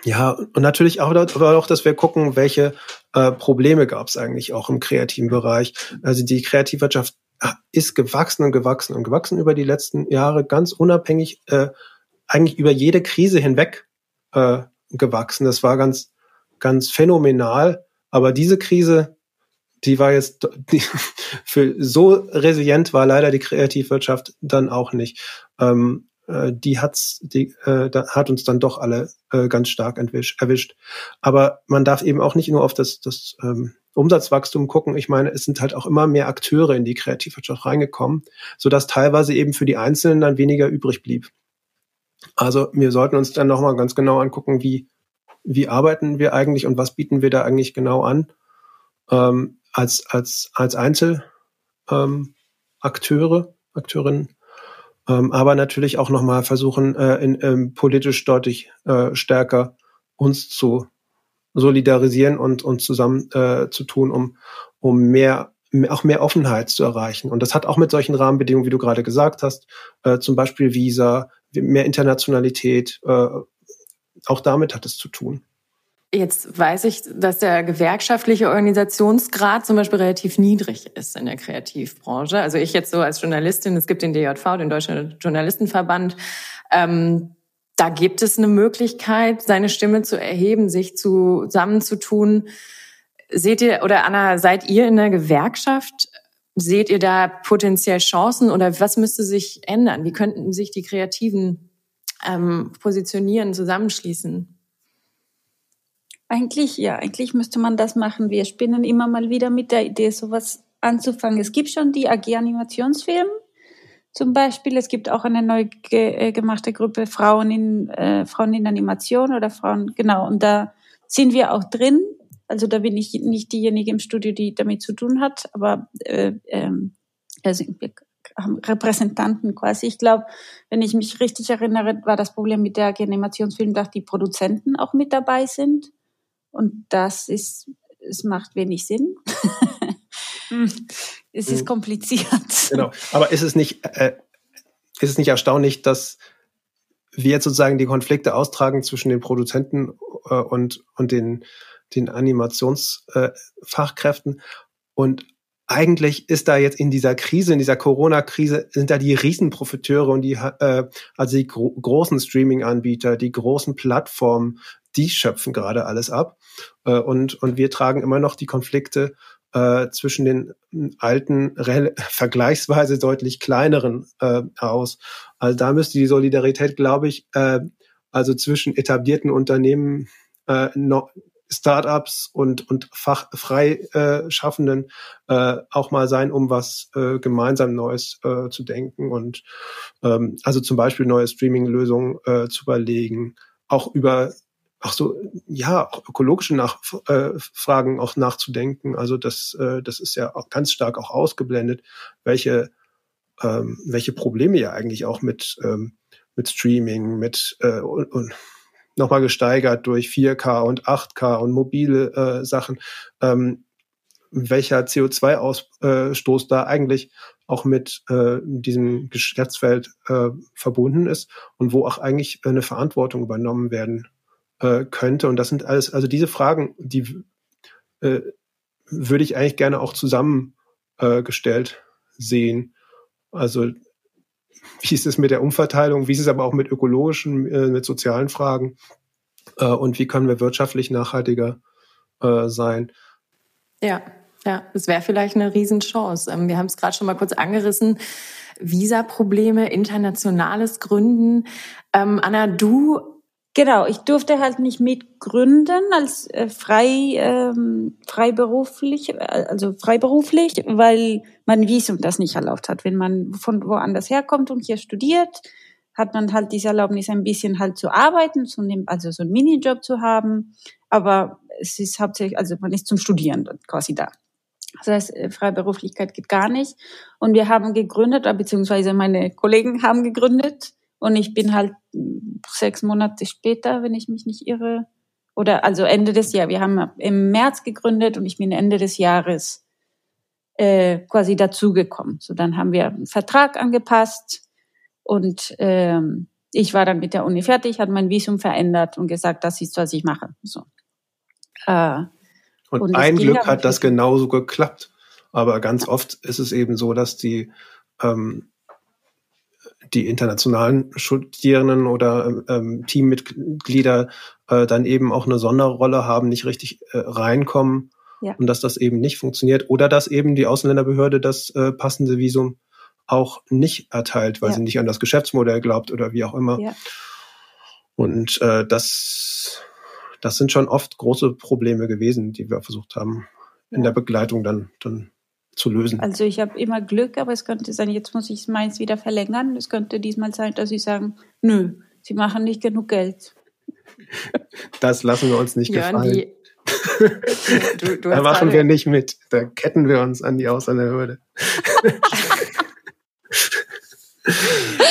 ja, und natürlich auch, aber auch, dass wir gucken, welche äh, Probleme gab es eigentlich auch im kreativen Bereich. Also die Kreativwirtschaft äh, ist gewachsen und gewachsen und gewachsen über die letzten Jahre, ganz unabhängig äh, eigentlich über jede Krise hinweg äh, gewachsen. Das war ganz, ganz phänomenal. Aber diese Krise, die war jetzt die, für so resilient war leider die Kreativwirtschaft dann auch nicht. Ähm, äh, die hat's, die äh, da hat uns dann doch alle äh, ganz stark entwisch, erwischt. Aber man darf eben auch nicht nur auf das, das ähm, Umsatzwachstum gucken. Ich meine, es sind halt auch immer mehr Akteure in die Kreativwirtschaft reingekommen, so dass teilweise eben für die Einzelnen dann weniger übrig blieb. Also wir sollten uns dann nochmal ganz genau angucken, wie, wie arbeiten wir eigentlich und was bieten wir da eigentlich genau an ähm, als, als, als Einzelakteure, ähm, Akteure, Akteurinnen. Ähm, aber natürlich auch nochmal versuchen, äh, in, ähm, politisch deutlich äh, stärker uns zu solidarisieren und, und zusammen äh, zu tun, um, um mehr auch mehr Offenheit zu erreichen. Und das hat auch mit solchen Rahmenbedingungen, wie du gerade gesagt hast, äh, zum Beispiel Visa, mehr Internationalität, äh, auch damit hat es zu tun. Jetzt weiß ich, dass der gewerkschaftliche Organisationsgrad zum Beispiel relativ niedrig ist in der Kreativbranche. Also ich jetzt so als Journalistin, es gibt den DJV, den Deutschen Journalistenverband, ähm, da gibt es eine Möglichkeit, seine Stimme zu erheben, sich zusammenzutun. Seht ihr, oder Anna, seid ihr in der Gewerkschaft Seht ihr da potenziell Chancen oder was müsste sich ändern? Wie könnten sich die Kreativen ähm, positionieren, zusammenschließen? Eigentlich, ja, eigentlich müsste man das machen. Wir spinnen immer mal wieder mit der Idee, sowas anzufangen. Es gibt schon die AG Animationsfilm zum Beispiel. Es gibt auch eine neu ge äh, gemachte Gruppe Frauen in, äh, Frauen in Animation oder Frauen, genau. Und da sind wir auch drin. Also da bin ich nicht diejenige im Studio, die damit zu tun hat, aber äh, ähm, also wir haben Repräsentanten quasi. Ich glaube, wenn ich mich richtig erinnere, war das Problem mit der Animationsfilm, dass die Produzenten auch mit dabei sind. Und das ist, es macht wenig Sinn. es ist hm. kompliziert. Genau. Aber ist es nicht, äh, ist es nicht erstaunlich, dass wir jetzt sozusagen die Konflikte austragen zwischen den Produzenten äh, und, und den den Animationsfachkräften. Äh, und eigentlich ist da jetzt in dieser Krise, in dieser Corona-Krise, sind da die Riesenprofiteure und die, äh, also die gro großen Streaming-Anbieter, die großen Plattformen, die schöpfen gerade alles ab. Äh, und, und wir tragen immer noch die Konflikte äh, zwischen den alten, vergleichsweise deutlich kleineren äh, aus. Also da müsste die Solidarität, glaube ich, äh, also zwischen etablierten Unternehmen äh, noch, Startups und, und Fachfreischaffenden äh, auch mal sein, um was äh, gemeinsam Neues äh, zu denken und ähm, also zum Beispiel neue Streaming-Lösungen äh, zu überlegen, auch über auch so ja auch ökologische Nachfragen äh, auch nachzudenken. Also das äh, das ist ja auch ganz stark auch ausgeblendet, welche ähm, welche Probleme ja eigentlich auch mit ähm, mit Streaming, mit äh, und, und nochmal gesteigert durch 4K und 8K und mobile äh, Sachen, ähm, welcher CO2-Ausstoß da eigentlich auch mit äh, diesem Geschäftsfeld äh, verbunden ist und wo auch eigentlich eine Verantwortung übernommen werden äh, könnte. Und das sind alles, also diese Fragen, die äh, würde ich eigentlich gerne auch zusammengestellt äh, sehen. Also wie ist es mit der Umverteilung, wie ist es aber auch mit ökologischen, äh, mit sozialen Fragen äh, und wie können wir wirtschaftlich nachhaltiger sein. Ja, ja, es wäre vielleicht eine Riesenchance. Ähm, wir haben es gerade schon mal kurz angerissen. Visa-Probleme, internationales Gründen. Ähm, Anna, du Genau, ich durfte halt nicht mitgründen als äh, frei ähm, freiberuflich, äh, also freiberuflich, weil mein Visum das nicht erlaubt hat. Wenn man von woanders herkommt und hier studiert, hat man halt diese Erlaubnis, ein bisschen halt zu arbeiten, zu nehmen, also so einen Minijob zu haben. Aber es ist hauptsächlich, also man ist zum Studieren quasi da. Das heißt, äh, Freiberuflichkeit geht gar nicht. Und wir haben gegründet, beziehungsweise meine Kollegen haben gegründet und ich bin halt sechs Monate später, wenn ich mich nicht irre, oder also Ende des Jahres. Wir haben im März gegründet und ich bin Ende des Jahres äh, quasi dazugekommen. So dann haben wir einen Vertrag angepasst und ähm, ich war dann mit der Uni fertig, habe mein Visum verändert und gesagt, das ist, was ich mache. So. Äh, und, und ein Glück hat das genauso geklappt. Aber ganz oft ist es eben so, dass die ähm, die internationalen Studierenden oder ähm, Teammitglieder äh, dann eben auch eine Sonderrolle haben, nicht richtig äh, reinkommen ja. und dass das eben nicht funktioniert oder dass eben die Ausländerbehörde das äh, passende Visum auch nicht erteilt, weil ja. sie nicht an das Geschäftsmodell glaubt oder wie auch immer. Ja. Und äh, das, das sind schon oft große Probleme gewesen, die wir versucht haben, in der Begleitung dann, dann zu lösen? Also ich habe immer Glück, aber es könnte sein, jetzt muss ich meins wieder verlängern. Es könnte diesmal sein, dass sie sagen, nö, sie machen nicht genug Geld. Das lassen wir uns nicht Jörn, gefallen. Die, du, du da machen wir nicht mit. Da ketten wir uns an die Ausländerhürde.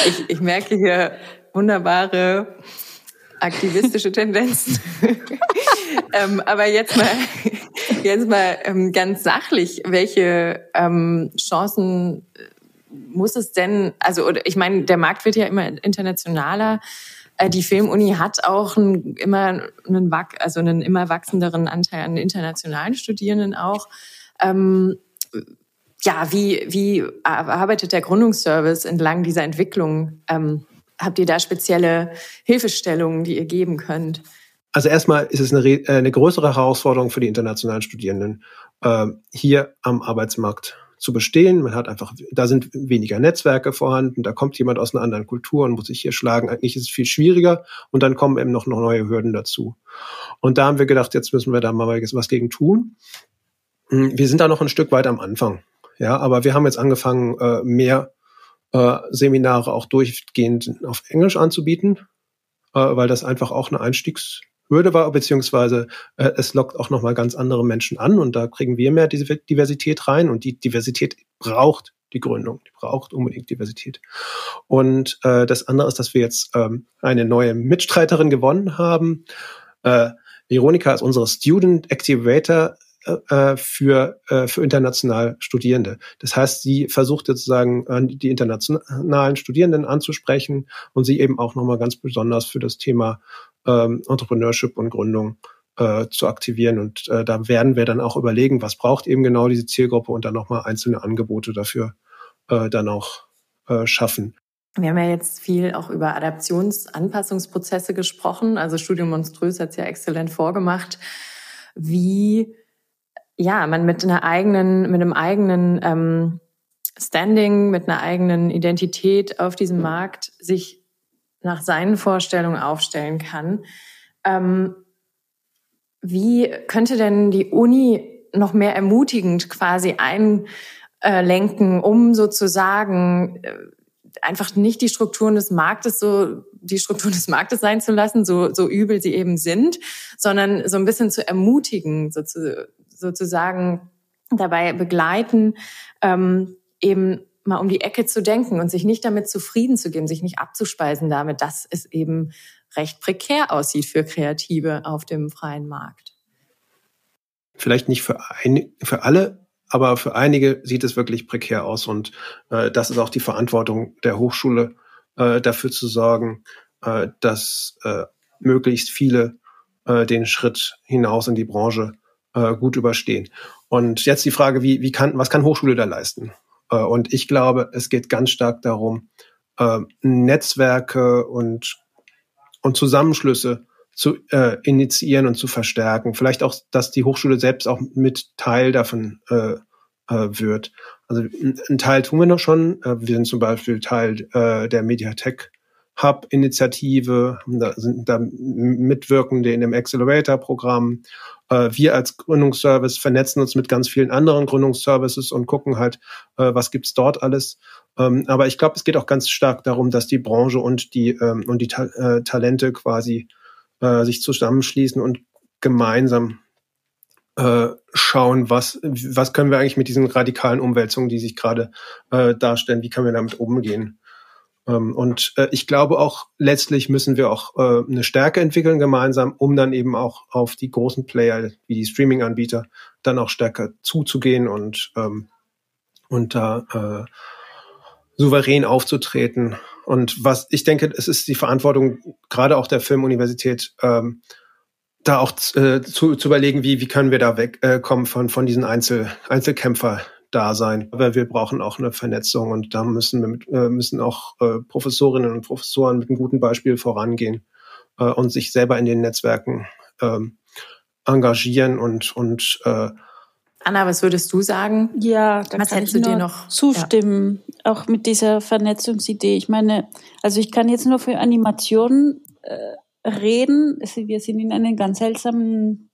ich, ich merke hier wunderbare aktivistische Tendenzen. ähm, aber jetzt mal, jetzt mal ähm, ganz sachlich, welche ähm, Chancen äh, muss es denn, also oder, ich meine, der Markt wird ja immer internationaler. Äh, die Filmuni hat auch ein, immer einen, also einen immer wachsenderen Anteil an internationalen Studierenden auch. Ähm, ja, wie, wie arbeitet der Gründungsservice entlang dieser Entwicklung? Ähm, habt ihr da spezielle Hilfestellungen, die ihr geben könnt? Also erstmal ist es eine, äh, eine größere Herausforderung für die internationalen Studierenden, äh, hier am Arbeitsmarkt zu bestehen. Man hat einfach, da sind weniger Netzwerke vorhanden, da kommt jemand aus einer anderen Kultur und muss sich hier schlagen. Eigentlich ist es viel schwieriger und dann kommen eben noch, neue Hürden dazu. Und da haben wir gedacht, jetzt müssen wir da mal was gegen tun. Hm, wir sind da noch ein Stück weit am Anfang. Ja, aber wir haben jetzt angefangen, äh, mehr äh, Seminare auch durchgehend auf Englisch anzubieten, weil das einfach auch eine Einstiegshürde war, beziehungsweise äh, es lockt auch nochmal ganz andere Menschen an und da kriegen wir mehr Diversität rein und die Diversität braucht die Gründung, die braucht unbedingt Diversität. Und äh, das andere ist, dass wir jetzt ähm, eine neue Mitstreiterin gewonnen haben. Äh, Veronika ist unsere Student Activator äh, für, äh, für international Studierende. Das heißt, sie versucht sozusagen die internationalen Studierenden anzusprechen und sie eben auch nochmal ganz besonders für das Thema ähm, Entrepreneurship und Gründung äh, zu aktivieren. Und äh, da werden wir dann auch überlegen, was braucht eben genau diese Zielgruppe und dann nochmal einzelne Angebote dafür äh, dann auch äh, schaffen. Wir haben ja jetzt viel auch über Adaptionsanpassungsprozesse gesprochen. Also Studium Monströs hat es ja exzellent vorgemacht. Wie ja, man mit einer eigenen, mit einem eigenen ähm, Standing, mit einer eigenen Identität auf diesem Markt sich nach seinen Vorstellungen aufstellen kann. Ähm, wie könnte denn die Uni noch mehr ermutigend quasi einlenken, um sozusagen äh, einfach nicht die Strukturen des Marktes so die Strukturen des Marktes sein zu lassen, so, so übel sie eben sind, sondern so ein bisschen zu ermutigen, so zu, sozusagen dabei begleiten, ähm, eben mal um die Ecke zu denken und sich nicht damit zufrieden zu geben, sich nicht abzuspeisen damit, dass es eben recht prekär aussieht für Kreative auf dem freien Markt. Vielleicht nicht für, ein, für alle, aber für einige sieht es wirklich prekär aus. Und äh, das ist auch die Verantwortung der Hochschule, äh, dafür zu sorgen, äh, dass äh, möglichst viele äh, den Schritt hinaus in die Branche äh, gut überstehen. Und jetzt die Frage, wie, wie kann, was kann Hochschule da leisten? Äh, und ich glaube, es geht ganz stark darum, äh, Netzwerke und, und Zusammenschlüsse zu äh, initiieren und zu verstärken. Vielleicht auch, dass die Hochschule selbst auch mit Teil davon äh, äh, wird. Also ein Teil tun wir noch schon. Äh, wir sind zum Beispiel Teil äh, der Mediatek Hub-Initiative, da sind da Mitwirkende in dem Accelerator-Programm. Äh, wir als Gründungsservice vernetzen uns mit ganz vielen anderen Gründungsservices und gucken halt, äh, was gibt's dort alles. Ähm, aber ich glaube, es geht auch ganz stark darum, dass die Branche und die ähm, und die äh, Talente quasi äh, sich zusammenschließen und gemeinsam schauen, was was können wir eigentlich mit diesen radikalen Umwälzungen, die sich gerade darstellen, wie können wir damit umgehen? Ähm, und äh, ich glaube auch, letztlich müssen wir auch äh, eine Stärke entwickeln gemeinsam, um dann eben auch auf die großen Player wie die Streaming-Anbieter dann auch stärker zuzugehen und, ähm, und da äh, souverän aufzutreten. Und was ich denke, es ist die Verantwortung gerade auch der Filmuniversität, ähm, da auch äh, zu, zu überlegen, wie, wie können wir da wegkommen äh, von, von diesen Einzel, Einzelkämpfer da sein. Aber wir brauchen auch eine Vernetzung und da müssen wir mit, äh, müssen auch äh, Professorinnen und Professoren mit einem guten Beispiel vorangehen äh, und sich selber in den Netzwerken äh, engagieren und und äh, Anna, was würdest du sagen? Ja, da was kann ich dir noch zustimmen, ja. auch mit dieser Vernetzungsidee. Ich meine, also ich kann jetzt nur für Animationen äh, reden. Wir sind in einem ganz seltsamen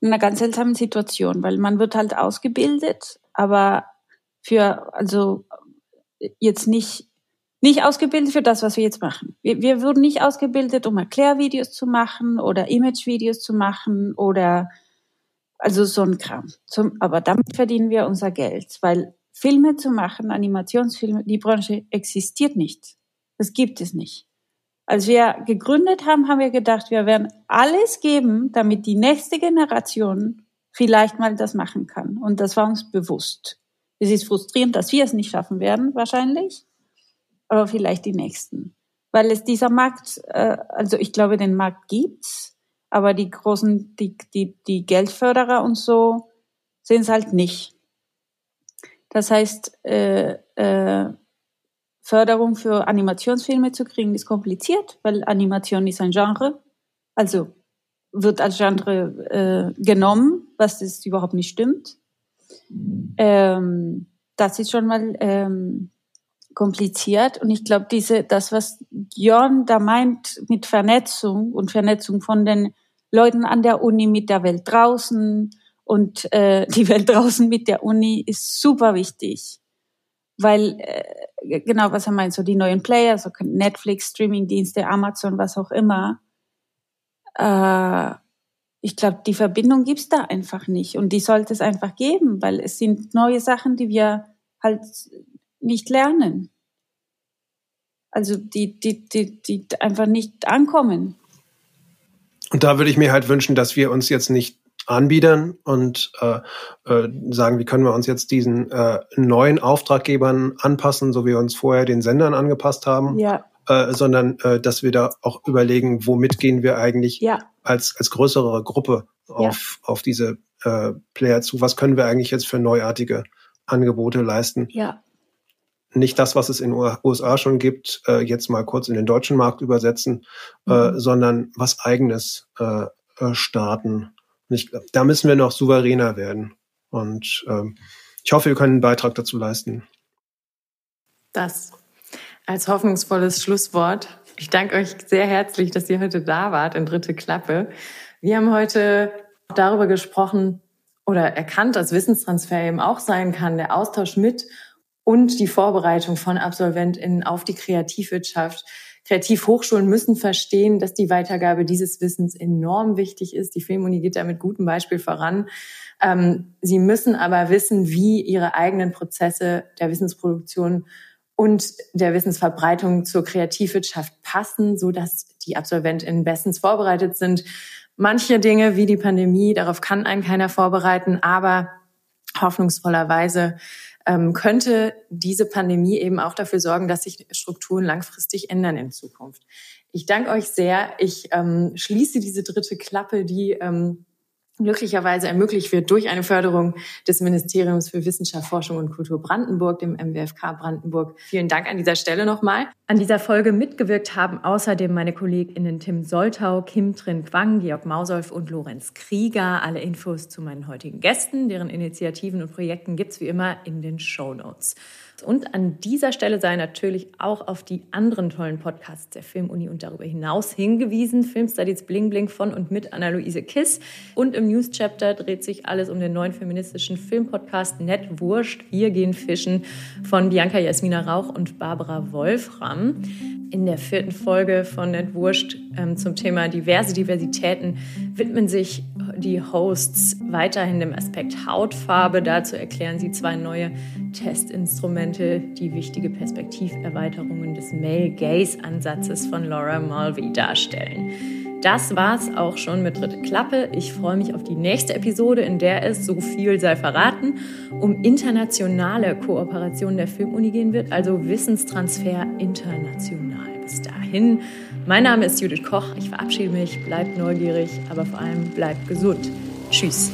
in einer ganz seltsamen Situation, weil man wird halt ausgebildet aber für, also jetzt nicht, nicht ausgebildet für das, was wir jetzt machen. Wir, wir wurden nicht ausgebildet, um Erklärvideos zu machen oder Imagevideos zu machen oder also so ein Kram. Zum, aber damit verdienen wir unser Geld, weil Filme zu machen, Animationsfilme, die Branche existiert nicht. Das gibt es nicht. Als wir gegründet haben, haben wir gedacht, wir werden alles geben, damit die nächste Generation vielleicht mal das machen kann. Und das war uns bewusst. Es ist frustrierend, dass wir es nicht schaffen werden, wahrscheinlich, aber vielleicht die nächsten. Weil es dieser Markt, äh, also ich glaube, den Markt gibt's, aber die großen, die, die, die Geldförderer und so sehen es halt nicht. Das heißt, äh, äh, Förderung für Animationsfilme zu kriegen ist kompliziert, weil Animation ist ein Genre. Also wird als Genre äh, genommen, was das überhaupt nicht stimmt. Ähm, das ist schon mal ähm, kompliziert und ich glaube, diese das, was Jörn da meint mit Vernetzung und Vernetzung von den Leuten an der Uni mit der Welt draußen und äh, die Welt draußen mit der Uni ist super wichtig, weil äh, genau was er meint, so die neuen Player, so Netflix, Streamingdienste, Amazon, was auch immer äh, ich glaube, die Verbindung gibt's da einfach nicht. Und die sollte es einfach geben, weil es sind neue Sachen, die wir halt nicht lernen. Also die, die, die, die einfach nicht ankommen. Und da würde ich mir halt wünschen, dass wir uns jetzt nicht anbiedern und äh, äh, sagen, wie können wir uns jetzt diesen äh, neuen Auftraggebern anpassen, so wie wir uns vorher den Sendern angepasst haben. Ja äh, sondern äh, dass wir da auch überlegen, womit gehen wir eigentlich ja. Als, als größere Gruppe auf, ja. auf diese äh, Player zu? Was können wir eigentlich jetzt für neuartige Angebote leisten? Ja. Nicht das, was es in den USA schon gibt, äh, jetzt mal kurz in den deutschen Markt übersetzen, äh, mhm. äh, sondern was eigenes äh, äh, starten. Und ich, da müssen wir noch souveräner werden. Und ähm, ich hoffe, wir können einen Beitrag dazu leisten. Das als hoffnungsvolles Schlusswort. Ich danke euch sehr herzlich, dass ihr heute da wart in Dritte Klappe. Wir haben heute darüber gesprochen oder erkannt, dass Wissenstransfer eben auch sein kann, der Austausch mit und die Vorbereitung von AbsolventInnen auf die Kreativwirtschaft. Kreativhochschulen müssen verstehen, dass die Weitergabe dieses Wissens enorm wichtig ist. Die Filmuni geht da mit gutem Beispiel voran. Ähm, sie müssen aber wissen, wie ihre eigenen Prozesse der Wissensproduktion und der Wissensverbreitung zur Kreativwirtschaft passen, so dass die AbsolventInnen bestens vorbereitet sind. Manche Dinge wie die Pandemie, darauf kann einen keiner vorbereiten, aber hoffnungsvollerweise ähm, könnte diese Pandemie eben auch dafür sorgen, dass sich Strukturen langfristig ändern in Zukunft. Ich danke euch sehr. Ich ähm, schließe diese dritte Klappe, die ähm, glücklicherweise ermöglicht wird durch eine Förderung des Ministeriums für Wissenschaft, Forschung und Kultur Brandenburg, dem MWFK Brandenburg. Vielen Dank an dieser Stelle nochmal. An dieser Folge mitgewirkt haben außerdem meine KollegInnen Tim Soltau, Kim Trin Quang, Georg Mausolf und Lorenz Krieger. Alle Infos zu meinen heutigen Gästen, deren Initiativen und Projekten gibt's wie immer in den Show Notes. Und an dieser Stelle sei natürlich auch auf die anderen tollen Podcasts der Filmuni und darüber hinaus hingewiesen. Filmstudies Bling Bling von und mit Anna-Luise Kiss. Und im News-Chapter dreht sich alles um den neuen feministischen Filmpodcast Nett Wurscht. Wir gehen fischen von Bianca Jasmina Rauch und Barbara Wolfram. In der vierten Folge von Nett Wurscht ähm, zum Thema diverse Diversitäten widmen sich die Hosts weiterhin dem Aspekt Hautfarbe. Dazu erklären sie zwei neue Testinstrumente, die wichtige Perspektiverweiterungen des Male Gaze Ansatzes von Laura Mulvey darstellen. Das war's auch schon mit Dritte Klappe. Ich freue mich auf die nächste Episode, in der es, so viel sei verraten, um internationale Kooperation der Filmuni gehen wird, also Wissenstransfer international. Bis dahin, mein Name ist Judith Koch. Ich verabschiede mich, bleibt neugierig, aber vor allem bleibt gesund. Tschüss.